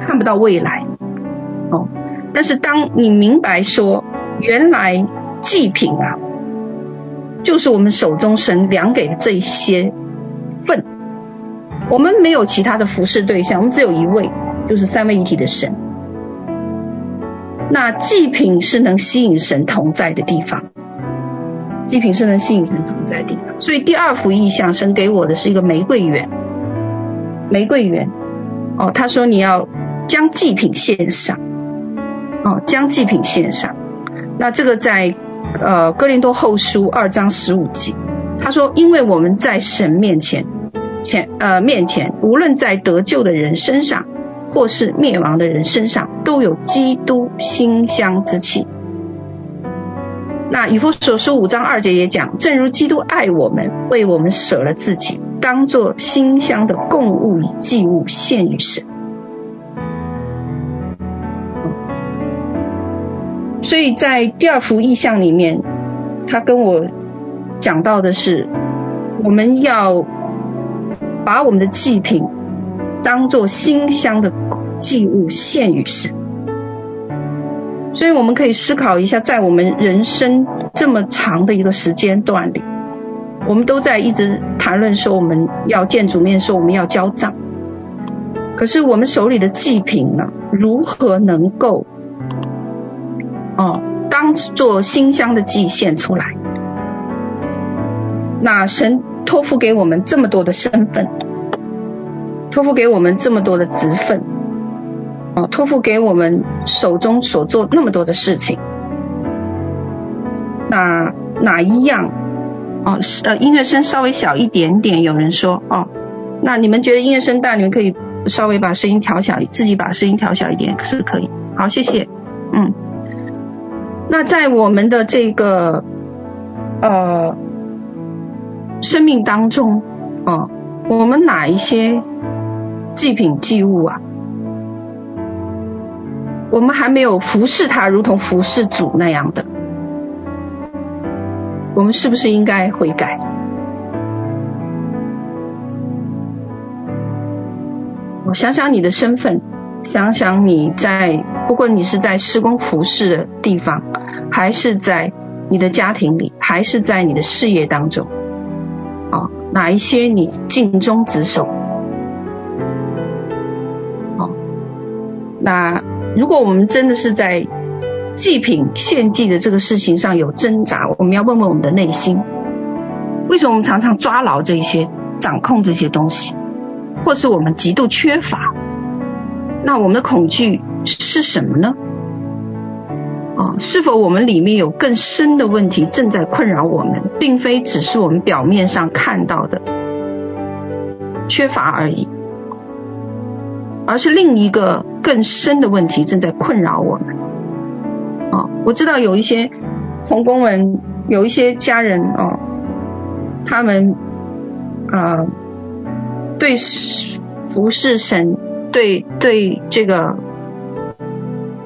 看不到未来，哦。但是当你明白说，原来祭品啊，就是我们手中神量给的这些份，我们没有其他的服侍对象，我们只有一位，就是三位一体的神。那祭品是能吸引神同在的地方，祭品是能吸引神同在的地方。所以第二幅意象，神给我的是一个玫瑰园，玫瑰园。哦，他说你要将祭品献上。哦，将祭品献上。那这个在呃哥林多后书二章十五节，他说：“因为我们在神面前前呃面前，无论在得救的人身上，或是灭亡的人身上，都有基督馨香之气。”那以弗所书五章二节也讲：“正如基督爱我们，为我们舍了自己，当作馨香的供物与祭物献与神。”所以在第二幅意象里面，他跟我讲到的是，我们要把我们的祭品当作馨香的祭物献与神。所以我们可以思考一下，在我们人生这么长的一个时间段里，我们都在一直谈论说我们要见主面，说我们要交账。可是我们手里的祭品呢，如何能够哦，当做馨香的祭献出来？那神托付给我们这么多的身份，托付给我们这么多的职分，哦，托付给我们手中所做那么多的事情，那哪一样？哦，是呃，音乐声稍微小一点点。有人说，哦，那你们觉得音乐声大，你们可以稍微把声音调小，自己把声音调小一点，是可以。好，谢谢。嗯，那在我们的这个，呃。生命当中，啊，我们哪一些祭品祭物啊？我们还没有服侍他，如同服侍主那样的，我们是不是应该悔改？我想想你的身份，想想你在，不管你是在施工服侍的地方，还是在你的家庭里，还是在你的事业当中。哪一些你尽忠职守？哦，那如果我们真的是在祭品献祭的这个事情上有挣扎，我们要问问我们的内心，为什么我们常常抓牢这些、掌控这些东西，或是我们极度缺乏？那我们的恐惧是什么呢？啊，是否我们里面有更深的问题正在困扰我们，并非只是我们表面上看到的缺乏而已，而是另一个更深的问题正在困扰我们。啊，我知道有一些同工们，有一些家人啊，他们啊，对服侍神，对对这个。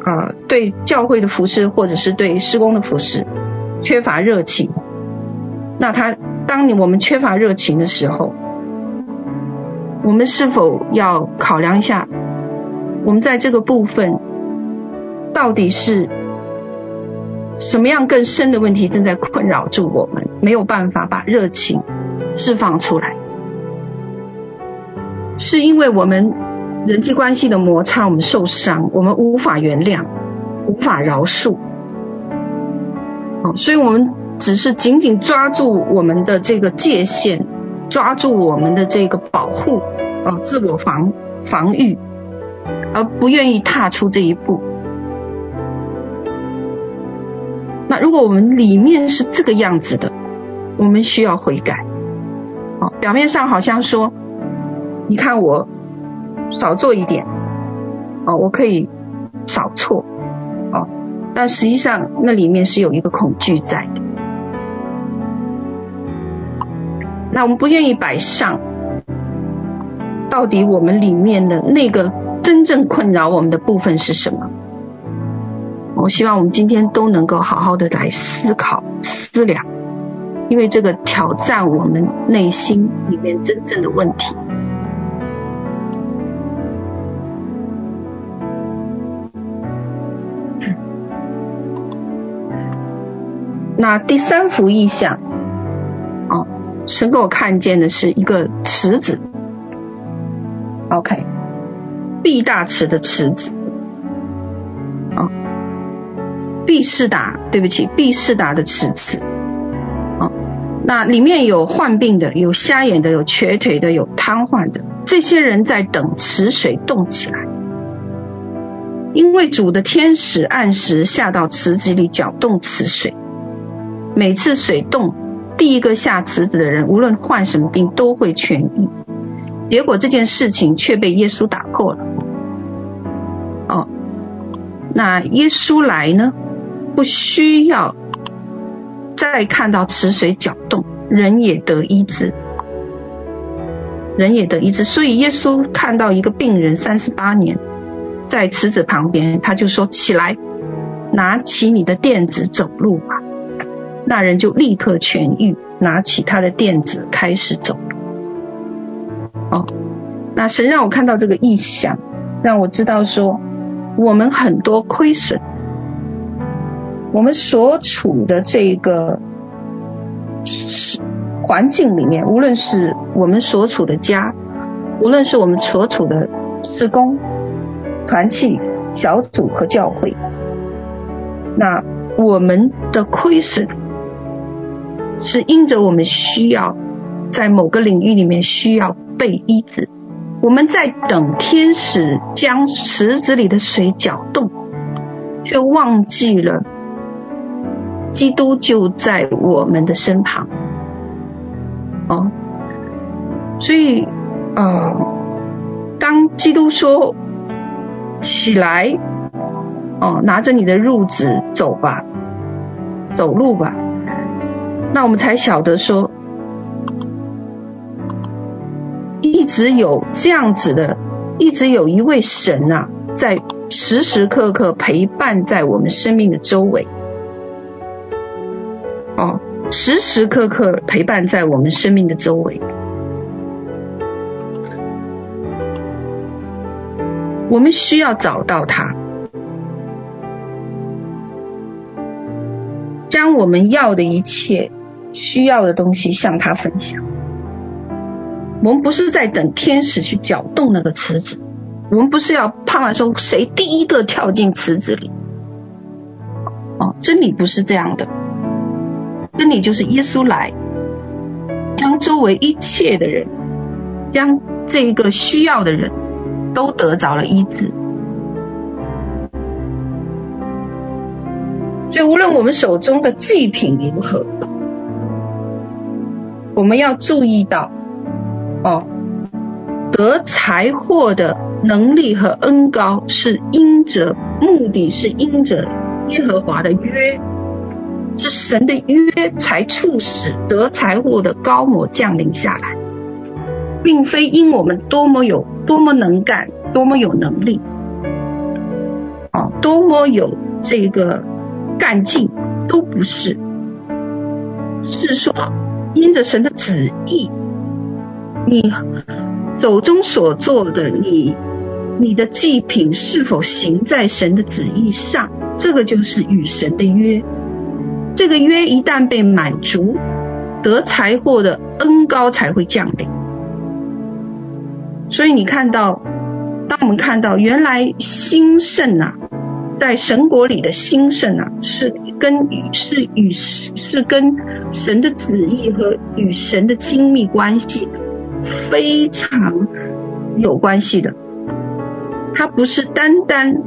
啊，对教会的服侍，或者是对施工的服侍，缺乏热情。那他，当你我们缺乏热情的时候，我们是否要考量一下，我们在这个部分到底是什么样更深的问题正在困扰住我们，没有办法把热情释放出来，是因为我们。人际关系的摩擦，我们受伤，我们无法原谅，无法饶恕。好，所以我们只是紧紧抓住我们的这个界限，抓住我们的这个保护，啊，自我防防御，而不愿意踏出这一步。那如果我们里面是这个样子的，我们需要悔改。好，表面上好像说，你看我。少做一点，哦，我可以少错，哦，但实际上那里面是有一个恐惧在的。那我们不愿意摆上，到底我们里面的那个真正困扰我们的部分是什么？我希望我们今天都能够好好的来思考、思量，因为这个挑战我们内心里面真正的问题。那第三幅意象，哦，神给我看见的是一个池子，OK，毕大池的池子，啊、哦，毕士大，对不起，毕士达的池子，啊、那里面有患病的，有瞎眼的，有瘸腿的，有瘫痪的，这些人在等池水动起来，因为主的天使按时下到池子里搅动池水。每次水动，第一个下池子的人，无论患什么病，都会痊愈。结果这件事情却被耶稣打破了。哦，那耶稣来呢，不需要再看到池水搅动，人也得医治，人也得医治。所以耶稣看到一个病人三十八年在池子旁边，他就说：“起来，拿起你的垫子走路吧。”那人就立刻痊愈，拿起他的垫子开始走。哦，那神让我看到这个异象，让我知道说，我们很多亏损，我们所处的这个是环境里面，无论是我们所处的家，无论是我们所处的事工、团契、小组和教会，那我们的亏损是因着我们需要在某个领域里面需要被医治。我们在等天使将池子里的水搅动，却忘记了基督就在我们的身旁。哦，所以，呃，当基督说起来，哦，拿着你的褥子走吧，走路吧，那我们才晓得说。一直有这样子的，一直有一位神啊，在时时刻刻陪伴在我们生命的周围。哦，时时刻刻陪伴在我们生命的周围。我们需要找到他，将我们要的一切需要的东西向他分享。我们不是在等天使去搅动那个池子，我们不是要盼望说谁第一个跳进池子里。哦，真理不是这样的，真理就是耶稣来，将周围一切的人，将这一个需要的人都得着了医治。所以无论我们手中的祭品如何，我们要注意到。哦，得财货的能力和恩高是因着，目的是因着耶和华的约，是神的约才促使得财货的高摩降临下来，并非因我们多么有多么能干，多么有能力，哦，多么有这个干劲，都不是，是说因着神的旨意。你手中所做的，你你的祭品是否行在神的旨意上？这个就是与神的约。这个约一旦被满足，得财货的恩膏才会降临。所以你看到，当我们看到原来兴盛啊，在神国里的兴盛啊，是跟与是与是跟神的旨意和与神的亲密关系。非常有关系的，他不是单单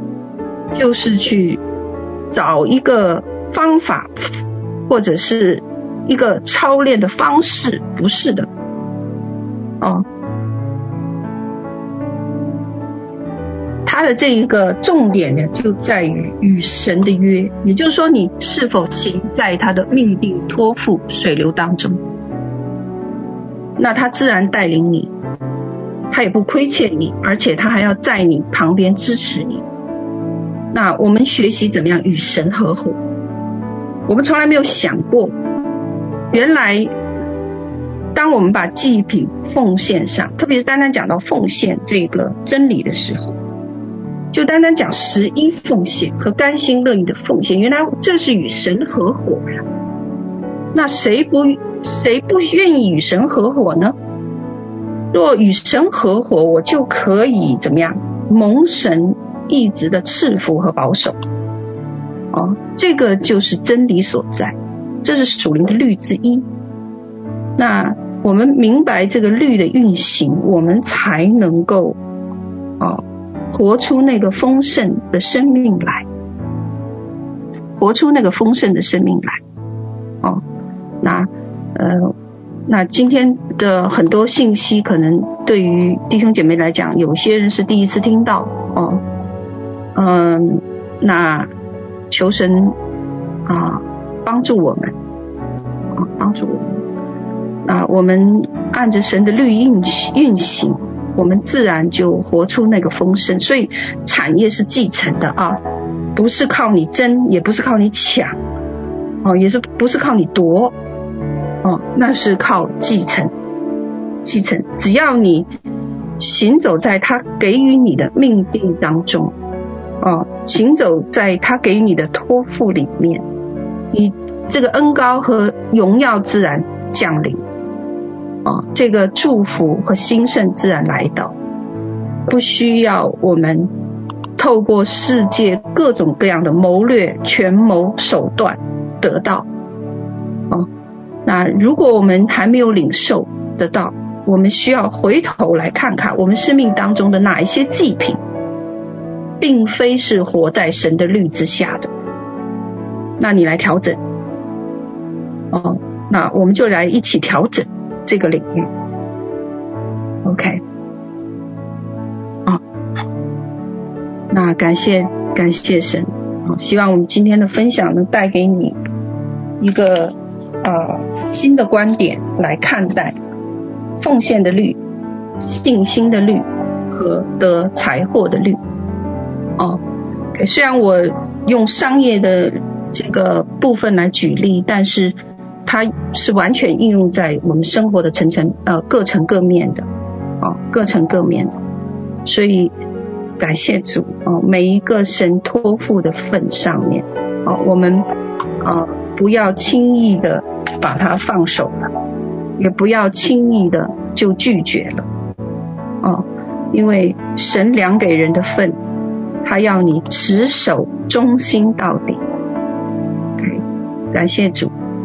就是去找一个方法或者是一个操练的方式，不是的，哦，他的这一个重点呢，就在于与神的约，也就是说，你是否行在他的命定托付水流当中。那他自然带领你，他也不亏欠你，而且他还要在你旁边支持你。那我们学习怎么样与神合伙？我们从来没有想过，原来当我们把祭品奉献上，特别是单单讲到奉献这个真理的时候，就单单讲十一奉献和甘心乐意的奉献，原来这是与神合伙。那谁不谁不愿意与神合伙呢？若与神合伙，我就可以怎么样？蒙神一直的赐福和保守。哦，这个就是真理所在，这是属灵的律之一。那我们明白这个律的运行，我们才能够哦活出那个丰盛的生命来，活出那个丰盛的生命来。哦。那，呃，那今天的很多信息，可能对于弟兄姐妹来讲，有些人是第一次听到哦，嗯，那求神啊帮助我们，啊帮助我们，啊我们按着神的律运运行，我们自然就活出那个丰盛。所以产业是继承的啊，不是靠你争，也不是靠你抢，哦，也是不是靠你夺。哦，那是靠继承，继承。只要你行走在他给予你的命定当中，哦，行走在他给予你的托付里面，你这个恩高和荣耀自然降临，啊，这个祝福和兴盛自然来到，不需要我们透过世界各种各样的谋略、权谋手段得到，哦，那如果我们还没有领受得到，我们需要回头来看看我们生命当中的哪一些祭品，并非是活在神的律之下的。那你来调整，哦，那我们就来一起调整这个领域。OK，哦，那感谢感谢神，好，希望我们今天的分享能带给你一个呃新的观点来看待。奉献的律、信心的律和得财货的律。哦虽然我用商业的这个部分来举例，但是它是完全应用在我们生活的层层呃各层各面的，哦，各层各面的。所以感谢主哦，每一个神托付的份上面，哦，我们呃不要轻易的把它放手了。也不要轻易的就拒绝了，哦，因为神量给人的份，他要你持守忠心到底。感谢主。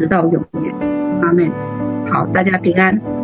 直到永远。阿门。好，大家平安。